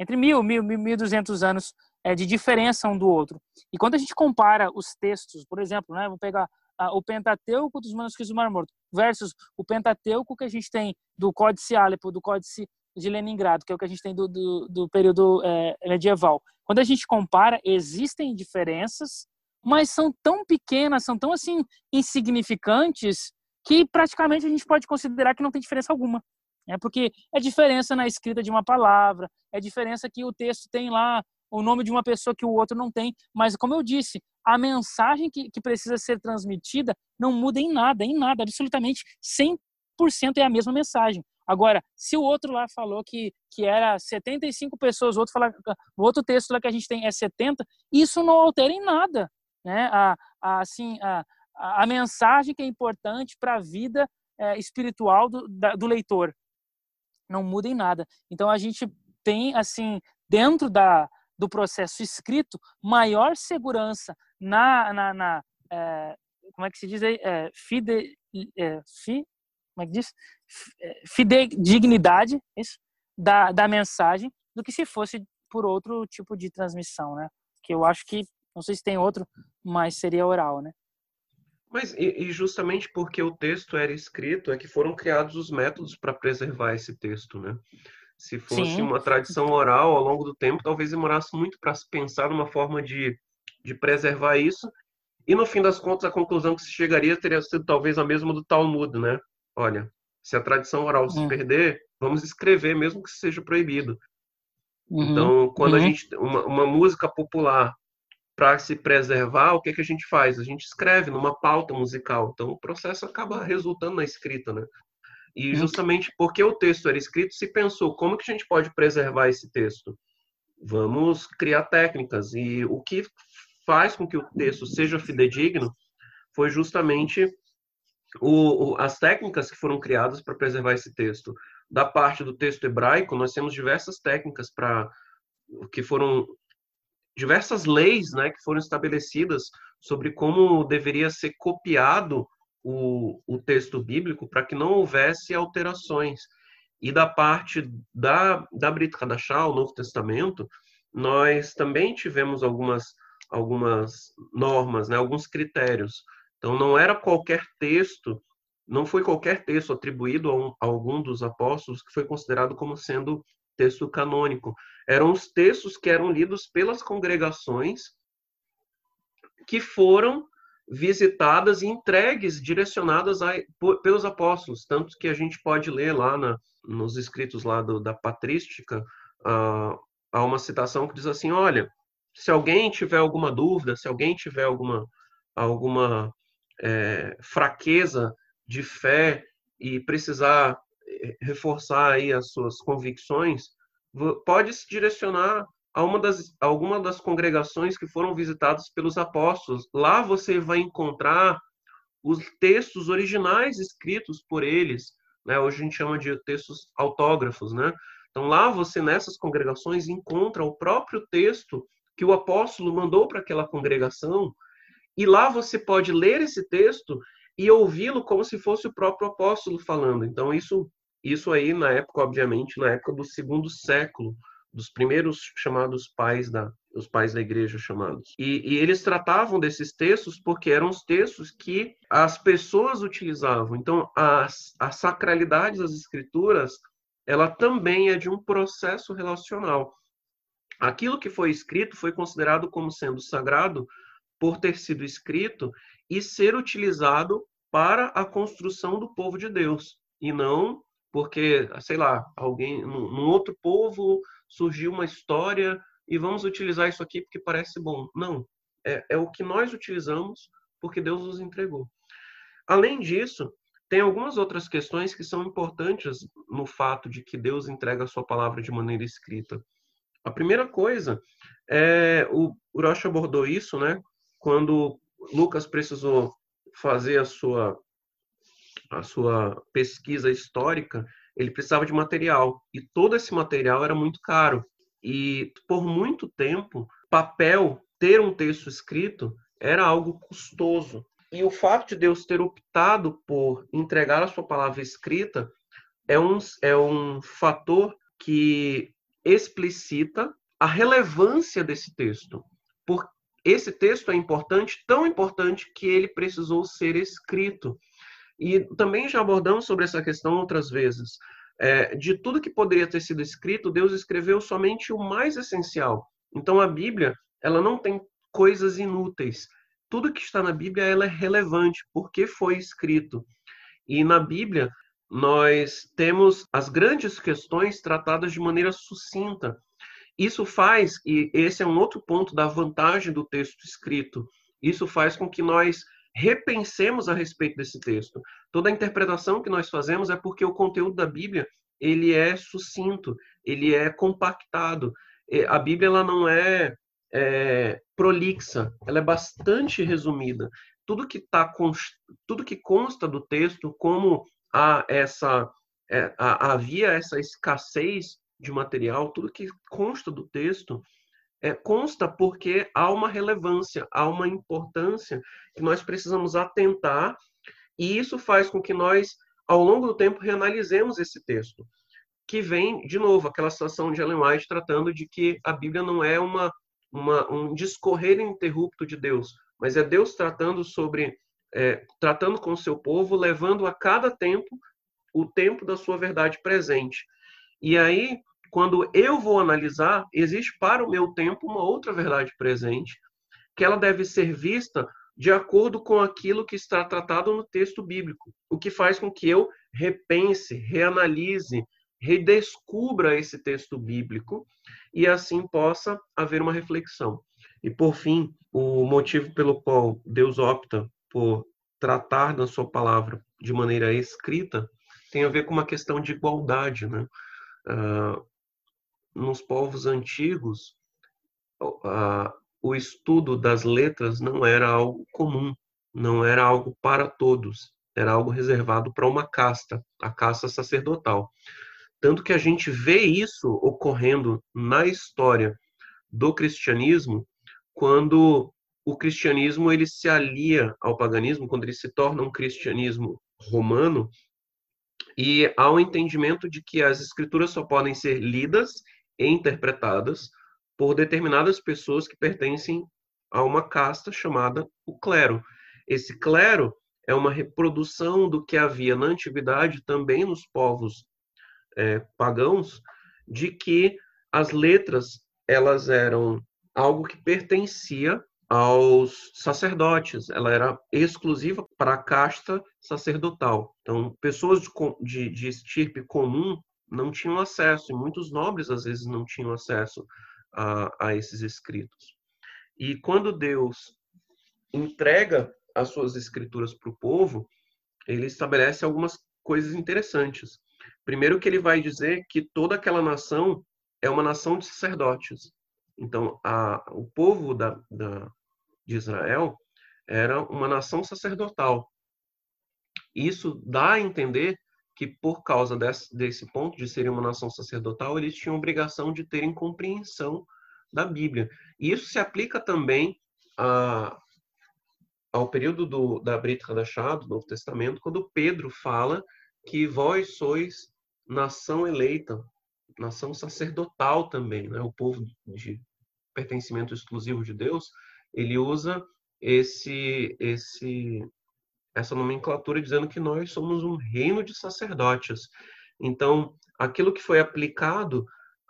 entre 1000 e 1200 anos é, de diferença um do outro. E quando a gente compara os textos, por exemplo, né, vamos pegar o Pentateuco dos manuscritos do Mar Morto versus o Pentateuco que a gente tem do Códice Alepo, do Códice de Leningrado, que é o que a gente tem do, do, do período é, medieval. Quando a gente compara, existem diferenças, mas são tão pequenas, são tão assim insignificantes que praticamente a gente pode considerar que não tem diferença alguma. É porque é diferença na escrita de uma palavra, é diferença que o texto tem lá o nome de uma pessoa que o outro não tem. Mas, como eu disse, a mensagem que, que precisa ser transmitida não muda em nada, em nada, absolutamente 100% é a mesma mensagem. Agora, se o outro lá falou que, que era 75 pessoas, o outro, fala, o outro texto lá que a gente tem é 70, isso não altera em nada. Né? A, a assim, a, a mensagem que é importante para a vida é, espiritual do, da, do leitor não muda em nada. Então, a gente tem, assim, dentro da, do processo escrito, maior segurança na, na, na é, como é que se diz aí, é, fide, é, fi, como é que diz? É, fidedignidade isso, da, da mensagem do que se fosse por outro tipo de transmissão, né? Que eu acho que, não sei se tem outro, mas seria oral, né? Mas e, justamente porque o texto era escrito é que foram criados os métodos para preservar esse texto, né? Se fosse Sim. uma tradição oral ao longo do tempo, talvez demorasse muito para se pensar numa forma de, de preservar isso. E no fim das contas, a conclusão que se chegaria teria sido talvez a mesma do Talmud, né? Olha, se a tradição oral se uhum. perder, vamos escrever, mesmo que seja proibido. Uhum. Então, quando uhum. a gente uma, uma música popular para se preservar, o que que a gente faz? A gente escreve numa pauta musical. Então, o processo acaba resultando na escrita, né? E justamente porque o texto era escrito, se pensou como que a gente pode preservar esse texto? Vamos criar técnicas. E o que faz com que o texto seja fidedigno foi justamente o, o, as técnicas que foram criadas para preservar esse texto. Da parte do texto hebraico, nós temos diversas técnicas para que foram diversas leis, né, que foram estabelecidas sobre como deveria ser copiado o, o texto bíblico para que não houvesse alterações. E da parte da, da Brit Hadashah, o Novo Testamento, nós também tivemos algumas, algumas normas, né, alguns critérios. Então, não era qualquer texto, não foi qualquer texto atribuído a, um, a algum dos apóstolos que foi considerado como sendo texto canônico. Eram os textos que eram lidos pelas congregações que foram visitadas e entregues, direcionadas a, por, pelos apóstolos, tanto que a gente pode ler lá na, nos escritos lá do, da patrística, uh, há uma citação que diz assim, olha, se alguém tiver alguma dúvida, se alguém tiver alguma, alguma é, fraqueza de fé e precisar reforçar aí as suas convicções, pode se direcionar a uma das alguma das congregações que foram visitadas pelos apóstolos. Lá você vai encontrar os textos originais escritos por eles, né? Hoje a gente chama de textos autógrafos, né? Então lá você nessas congregações encontra o próprio texto que o apóstolo mandou para aquela congregação, e lá você pode ler esse texto e ouvi-lo como se fosse o próprio apóstolo falando. Então isso isso aí na época, obviamente, na época do segundo século, dos primeiros chamados pais da os pais da igreja chamados. E, e, eles tratavam desses textos porque eram os textos que as pessoas utilizavam. Então, a, a sacralidade das escrituras, ela também é de um processo relacional. Aquilo que foi escrito foi considerado como sendo sagrado por ter sido escrito e ser utilizado para a construção do povo de Deus, e não porque, sei lá, alguém num, outro povo surgiu uma história e vamos utilizar isso aqui porque parece bom. Não, é, é o que nós utilizamos porque Deus nos entregou. Além disso, tem algumas outras questões que são importantes no fato de que Deus entrega a sua palavra de maneira escrita. A primeira coisa é o Urosh abordou isso, né? Quando Lucas precisou fazer a sua a sua pesquisa histórica, ele precisava de material e todo esse material era muito caro. E por muito tempo, papel, ter um texto escrito era algo custoso. E o fato de Deus ter optado por entregar a sua palavra escrita é um, é um fator que explicita a relevância desse texto. Por esse texto é importante, tão importante que ele precisou ser escrito. E também já abordamos sobre essa questão outras vezes. É, de tudo que poderia ter sido escrito, Deus escreveu somente o mais essencial. Então a Bíblia, ela não tem coisas inúteis. Tudo que está na Bíblia ela é relevante porque foi escrito. E na Bíblia nós temos as grandes questões tratadas de maneira sucinta. Isso faz, e esse é um outro ponto da vantagem do texto escrito, isso faz com que nós repensemos a respeito desse texto. Toda a interpretação que nós fazemos é porque o conteúdo da Bíblia ele é sucinto, ele é compactado. A Bíblia ela não é, é prolixa, ela é bastante resumida. Tudo que tá tudo que consta do texto, como há essa é, havia essa escassez de material, tudo que consta do texto é, consta porque há uma relevância, há uma importância que nós precisamos atentar, e isso faz com que nós, ao longo do tempo, reanalisemos esse texto, que vem, de novo, aquela situação de Ellen White tratando de que a Bíblia não é uma, uma um discorrer interrupto de Deus, mas é Deus tratando sobre, é, tratando com o seu povo, levando a cada tempo o tempo da sua verdade presente. E aí, quando eu vou analisar, existe para o meu tempo uma outra verdade presente, que ela deve ser vista de acordo com aquilo que está tratado no texto bíblico, o que faz com que eu repense, reanalise, redescubra esse texto bíblico e assim possa haver uma reflexão. E por fim, o motivo pelo qual Deus opta por tratar da sua palavra de maneira escrita tem a ver com uma questão de igualdade, né? Uh, nos povos antigos, o estudo das letras não era algo comum, não era algo para todos, era algo reservado para uma casta, a casta sacerdotal. Tanto que a gente vê isso ocorrendo na história do cristianismo, quando o cristianismo ele se alia ao paganismo, quando ele se torna um cristianismo romano, e há um entendimento de que as escrituras só podem ser lidas interpretadas por determinadas pessoas que pertencem a uma casta chamada o clero. Esse clero é uma reprodução do que havia na antiguidade também nos povos é, pagãos, de que as letras elas eram algo que pertencia aos sacerdotes, ela era exclusiva para a casta sacerdotal. Então, pessoas de, de, de estirpe comum não tinham acesso, e muitos nobres às vezes não tinham acesso a, a esses escritos. E quando Deus entrega as suas escrituras para o povo, ele estabelece algumas coisas interessantes. Primeiro que ele vai dizer que toda aquela nação é uma nação de sacerdotes. Então, a, o povo da, da, de Israel era uma nação sacerdotal. Isso dá a entender que, por causa desse, desse ponto de serem uma nação sacerdotal, eles tinham obrigação de terem compreensão da Bíblia. E isso se aplica também a, ao período do, da Brit Hadashah, do Novo Testamento, quando Pedro fala que vós sois nação eleita, nação sacerdotal também, né? o povo de pertencimento exclusivo de Deus, ele usa esse, esse, essa nomenclatura dizendo que nós somos um reino de sacerdotes. Então, aquilo que foi aplicado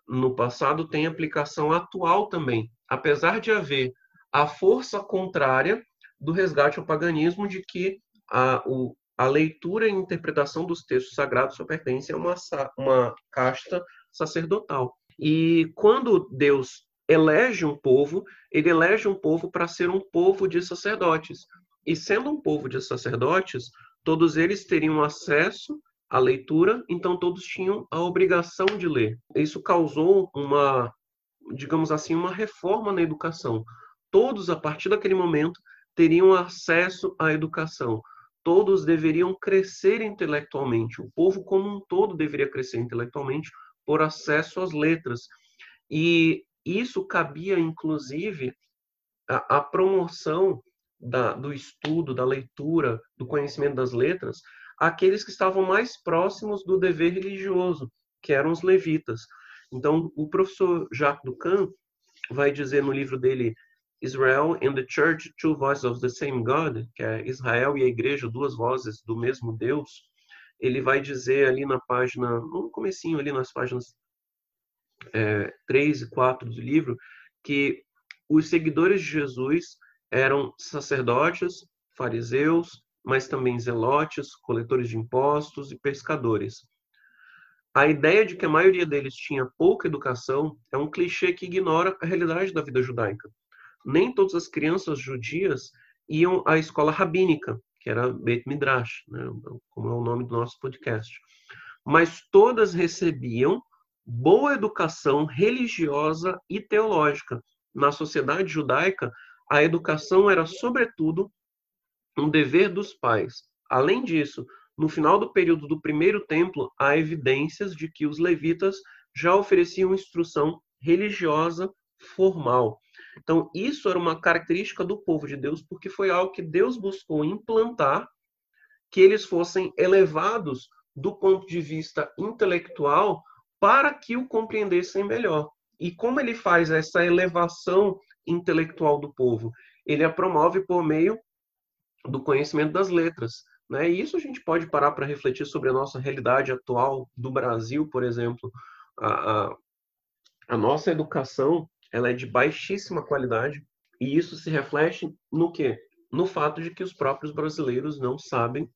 no passado tem aplicação atual também, apesar de haver a força contrária do resgate ao paganismo de que a, o, a leitura e interpretação dos textos sagrados só pertence a uma, uma casta sacerdotal. E quando Deus elege um povo, ele elege um povo para ser um povo de sacerdotes. E sendo um povo de sacerdotes, todos eles teriam acesso à leitura, então todos tinham a obrigação de ler. Isso causou uma, digamos assim, uma reforma na educação. Todos, a partir daquele momento, teriam acesso à educação. Todos deveriam crescer intelectualmente. O povo como um todo deveria crescer intelectualmente por acesso às letras. E isso cabia, inclusive, a promoção da, do estudo, da leitura, do conhecimento das letras, àqueles que estavam mais próximos do dever religioso, que eram os levitas. Então, o professor Jacques Ducan vai dizer no livro dele Israel and the Church, Two Voices of the Same God, que é Israel e a Igreja, duas vozes do mesmo Deus, ele vai dizer ali na página, no comecinho ali nas páginas é, 3 e 4 do livro, que os seguidores de Jesus eram sacerdotes, fariseus, mas também zelotes, coletores de impostos e pescadores. A ideia de que a maioria deles tinha pouca educação é um clichê que ignora a realidade da vida judaica nem todas as crianças judias iam à escola rabínica, que era Beit Midrash, né, como é o nome do nosso podcast. Mas todas recebiam boa educação religiosa e teológica. Na sociedade judaica, a educação era, sobretudo, um dever dos pais. Além disso, no final do período do primeiro templo, há evidências de que os levitas já ofereciam instrução religiosa formal. Então, isso era uma característica do povo de Deus, porque foi algo que Deus buscou implantar, que eles fossem elevados do ponto de vista intelectual para que o compreendessem melhor. E como ele faz essa elevação intelectual do povo? Ele a promove por meio do conhecimento das letras. Né? E isso a gente pode parar para refletir sobre a nossa realidade atual do Brasil, por exemplo. A, a, a nossa educação ela é de baixíssima qualidade e isso se reflete no quê? No fato de que os próprios brasileiros não sabem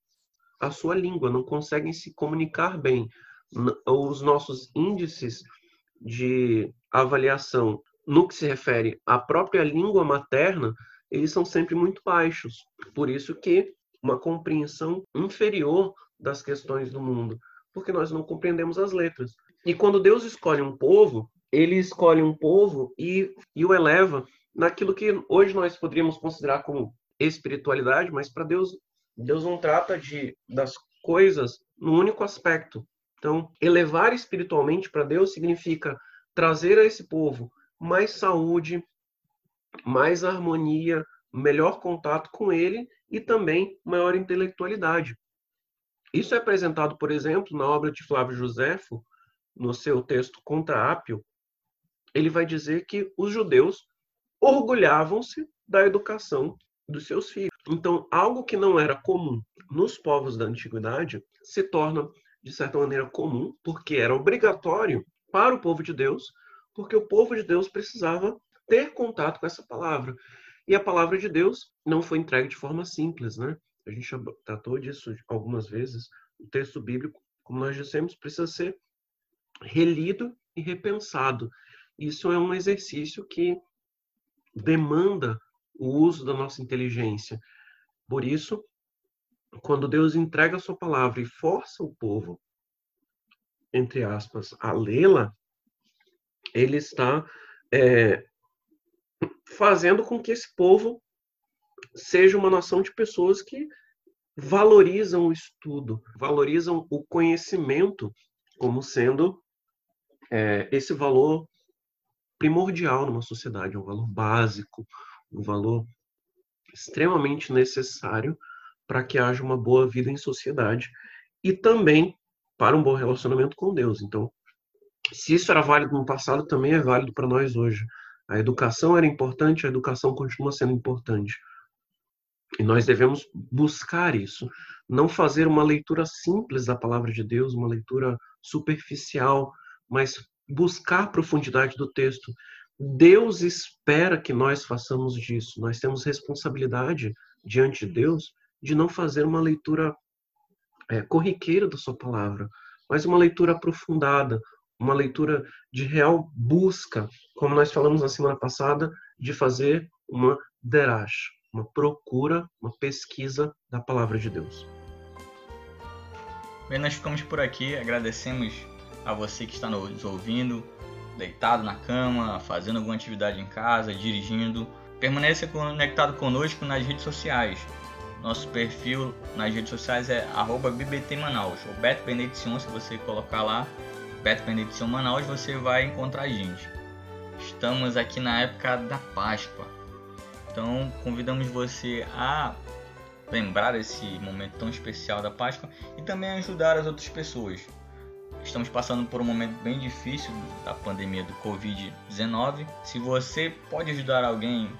a sua língua, não conseguem se comunicar bem. Os nossos índices de avaliação no que se refere à própria língua materna, eles são sempre muito baixos. Por isso que uma compreensão inferior das questões do mundo, porque nós não compreendemos as letras. E quando Deus escolhe um povo, ele escolhe um povo e, e o eleva naquilo que hoje nós poderíamos considerar como espiritualidade, mas para Deus, Deus não trata de das coisas no único aspecto. Então, elevar espiritualmente para Deus significa trazer a esse povo mais saúde, mais harmonia, melhor contato com ele e também maior intelectualidade. Isso é apresentado, por exemplo, na obra de Flávio Joséfo, no seu texto Contra Ápio, ele vai dizer que os judeus orgulhavam-se da educação dos seus filhos. Então, algo que não era comum nos povos da antiguidade se torna, de certa maneira, comum, porque era obrigatório para o povo de Deus, porque o povo de Deus precisava ter contato com essa palavra. E a palavra de Deus não foi entregue de forma simples, né? A gente já tratou disso algumas vezes. O texto bíblico, como nós dissemos, precisa ser relido e repensado. Isso é um exercício que demanda o uso da nossa inteligência. Por isso, quando Deus entrega a sua palavra e força o povo, entre aspas, a lê-la, ele está é, fazendo com que esse povo seja uma nação de pessoas que valorizam o estudo, valorizam o conhecimento como sendo é, esse valor primordial numa sociedade, um valor básico, um valor extremamente necessário para que haja uma boa vida em sociedade e também para um bom relacionamento com Deus. Então, se isso era válido no passado, também é válido para nós hoje. A educação era importante, a educação continua sendo importante. E nós devemos buscar isso. Não fazer uma leitura simples da palavra de Deus, uma leitura superficial, mas buscar a profundidade do texto. Deus espera que nós façamos disso. Nós temos responsabilidade diante de Deus de não fazer uma leitura é, corriqueira da sua palavra, mas uma leitura aprofundada, uma leitura de real busca, como nós falamos na semana passada, de fazer uma derash, uma procura, uma pesquisa da palavra de Deus. Bem, nós ficamos por aqui, agradecemos a você que está nos ouvindo, deitado na cama, fazendo alguma atividade em casa, dirigindo. Permaneça conectado conosco nas redes sociais. Nosso perfil nas redes sociais é @bbtmanaus ou Beto Benedicion, se você colocar lá Beto Benedicion Manaus, você vai encontrar a gente. Estamos aqui na época da Páscoa. Então, convidamos você a lembrar esse momento tão especial da Páscoa e também ajudar as outras pessoas. Estamos passando por um momento bem difícil da pandemia do Covid-19. Se você pode ajudar alguém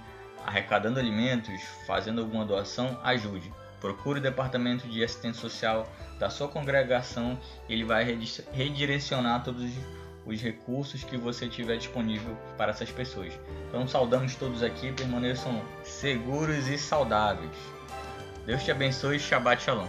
arrecadando alimentos, fazendo alguma doação, ajude. Procure o departamento de assistência social da sua congregação, ele vai redirecionar todos os recursos que você tiver disponível para essas pessoas. Então saudamos todos aqui, permaneçam seguros e saudáveis. Deus te abençoe, Shabbat Shalom.